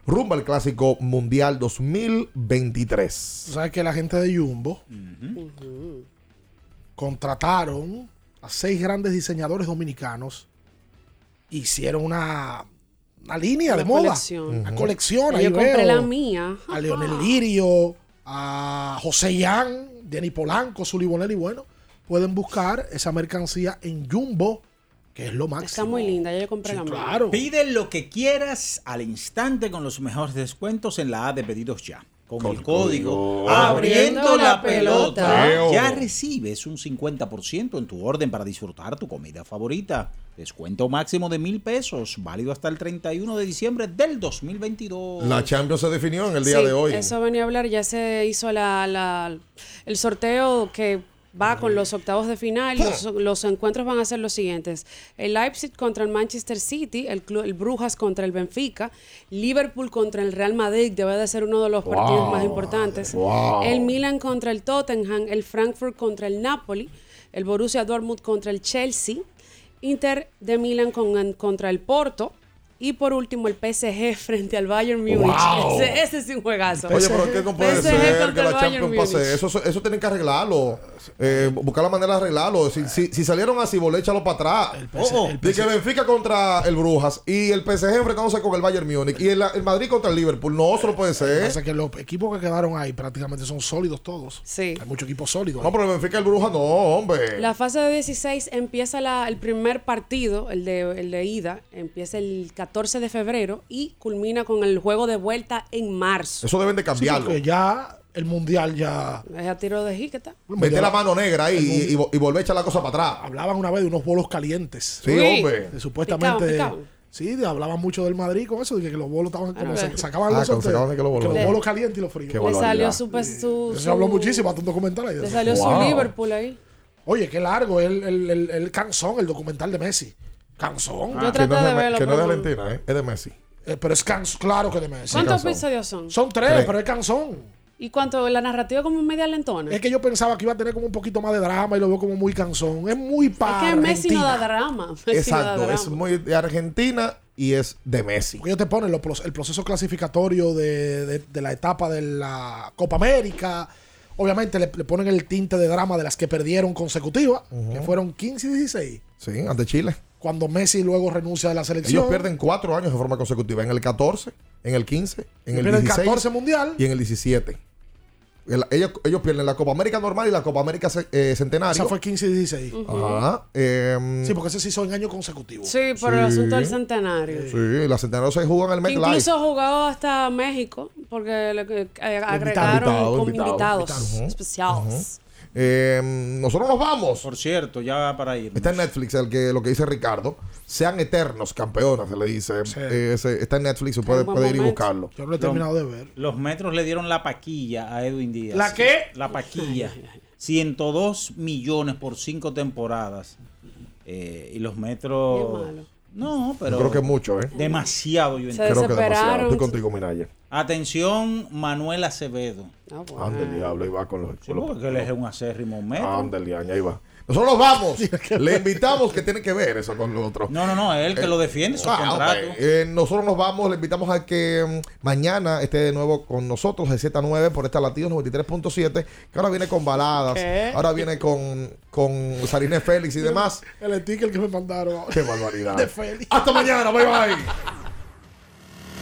Rumbo al Clásico Mundial 2023. ¿Sabes que la gente de Jumbo contrataron a seis grandes diseñadores dominicanos? Hicieron una, una línea Una de moda. colección. Una colección. Yo ahí compré veo la mía. A Leonel Lirio, a José Yan, Denny Polanco, Zully Bonelli. Bueno, pueden buscar esa mercancía en Jumbo, que es lo máximo. Está muy linda, yo compré la mía. Claro. Pide lo que quieras al instante con los mejores descuentos en la A de pedidos ya. Con, el código Abriendo la pelota. Ya recibes un 50% en tu orden para disfrutar tu comida favorita. Descuento máximo de mil pesos, válido hasta el 31 de diciembre del 2022. La Champions se definió en el día Sí, de hoy. Eso venía a hablar, ya se hizo la, la- el sorteo que va con los octavos de final. Los, los encuentros van a ser los siguientes. El Leipzig contra el Manchester City, el, el Brujas contra el Benfica, Liverpool contra el Real Madrid, debe de ser uno de los partidos más importantes. Wow. El Milan contra el Tottenham, el Frankfurt contra el Napoli, el Borussia Dortmund contra el Chelsea, Inter de Milan con- contra el Porto. Y por último, el PSG frente al Bayern Múnich. Wow. Ese, ese es un juegazo. Oye, pero ¿qué no puede PSG ser que la Champions pase? Eso, eso, eso tienen que arreglarlo. Eh, buscar la manera de arreglarlo. Si, si, si salieron así, volé, échalo para atrás. Oh. De que Benfica contra el Brujas y el PSG enfrentándose con el Bayern Múnich y el, el Madrid contra el Liverpool. No, eso no puede ser. pasa que los equipos que quedaron ahí prácticamente son sólidos todos. Sí. Hay muchos equipos sólidos. No, pero el Benfica y el Brujas no, hombre. La fase de 16 empieza la- el primer partido, el de, el de ida, empieza el 14 de febrero y culmina con el juego de vuelta en marzo. Eso deben de cambiarlo. porque ya el mundial ya. Es a tiro de jiqueta. Mete la mano negra ahí y, y, y volver a echar la cosa para atrás. Hablaban una vez de unos bolos calientes. Sí, hombre. De supuestamente. Sí, de- hablaban mucho del Madrid con eso, de que, que los bolos estaban como Ah, se- ve. sacaban Ah, los que sorteos. los bolos. que los bolos calientes y los fríos. Le salió su, pues, su, Se habló muchísimo, hasta un documental ahí. Le salió Wow. su Liverpool ahí. Oye, qué largo el, el, el, el canzón, el documental de Messi. Canzón. Yo traté que no es de verlo, que no es de pero- Argentina, ¿eh? es de Messi. Eh, pero es canzón, claro que de Messi. ¿Cuántos episodios son? Son tres, Tres. pero es canzón. ¿Y cuánto? La narrativa como media lentona. Es que yo pensaba que iba a tener como un poquito más de drama y lo veo como muy canzón. Es muy para Es que Messi no da drama. Messi no da Exacto, drama. es muy de Argentina y es de Messi. Porque ellos te ponen los el proceso clasificatorio de, de- de la etapa de la Copa América. Obviamente le, le ponen el tinte de drama de las que perdieron consecutivas, que fueron 15 y 16. Sí, ante Chile. Cuando Messi luego renuncia de la selección. Ellos pierden cuatro años de forma consecutiva. En el 14, en el 15, en el Pierden 16 14 mundial. y en el 17. El- ellos, ellos pierden la Copa América normal y la Copa América eh, Centenario. Esa fue 15 y 16. Ajá. em, Sí, porque ese se hizo en año consecutivo. Sí, por el asunto del centenario. Sí, la Centenario se jugó en el MetLife. Incluso jugó hasta México, porque le, eh, agregaron Invitado, como invitado, invitados invitado. especiales. Em, nosotros nos vamos. Por cierto, ya para ir. Está en Netflix el que, lo que dice Ricardo. Sean eternos, campeones, se le dice. Eh, ese- está en Netflix, se puede, ir y buscarlo. Yo no lo he terminado de ver. Los metros le dieron la paquilla a Edwin Díaz. ¿La qué? La paquilla. 102 millones por cinco temporadas. Eh, y los metros. No, pero. Yo creo que mucho, ¿eh? Demasiado, yo entiendo. Creo que demasiado. Estoy contigo, Minaya. Atención, Manuel Acevedo. Ah, Anda el diablo, ahí va con los. Sí, porque él es un acérrimo el diablo, ahí va. Nosotros nos vamos. Le invitamos que tiene que ver eso con lo otro. No, no, no, él que lo defiende su Ah, contrato. ok. Eh, nosotros nos vamos, le invitamos a que mm, mañana esté de nuevo con nosotros de 7 a 9 por esta Latidos 93.7, que ahora viene con baladas, ¿Qué? ahora viene con, con Sarine Félix y demás. El sticker que me mandaron. Qué barbaridad. De Félix. Hasta mañana, bye bye.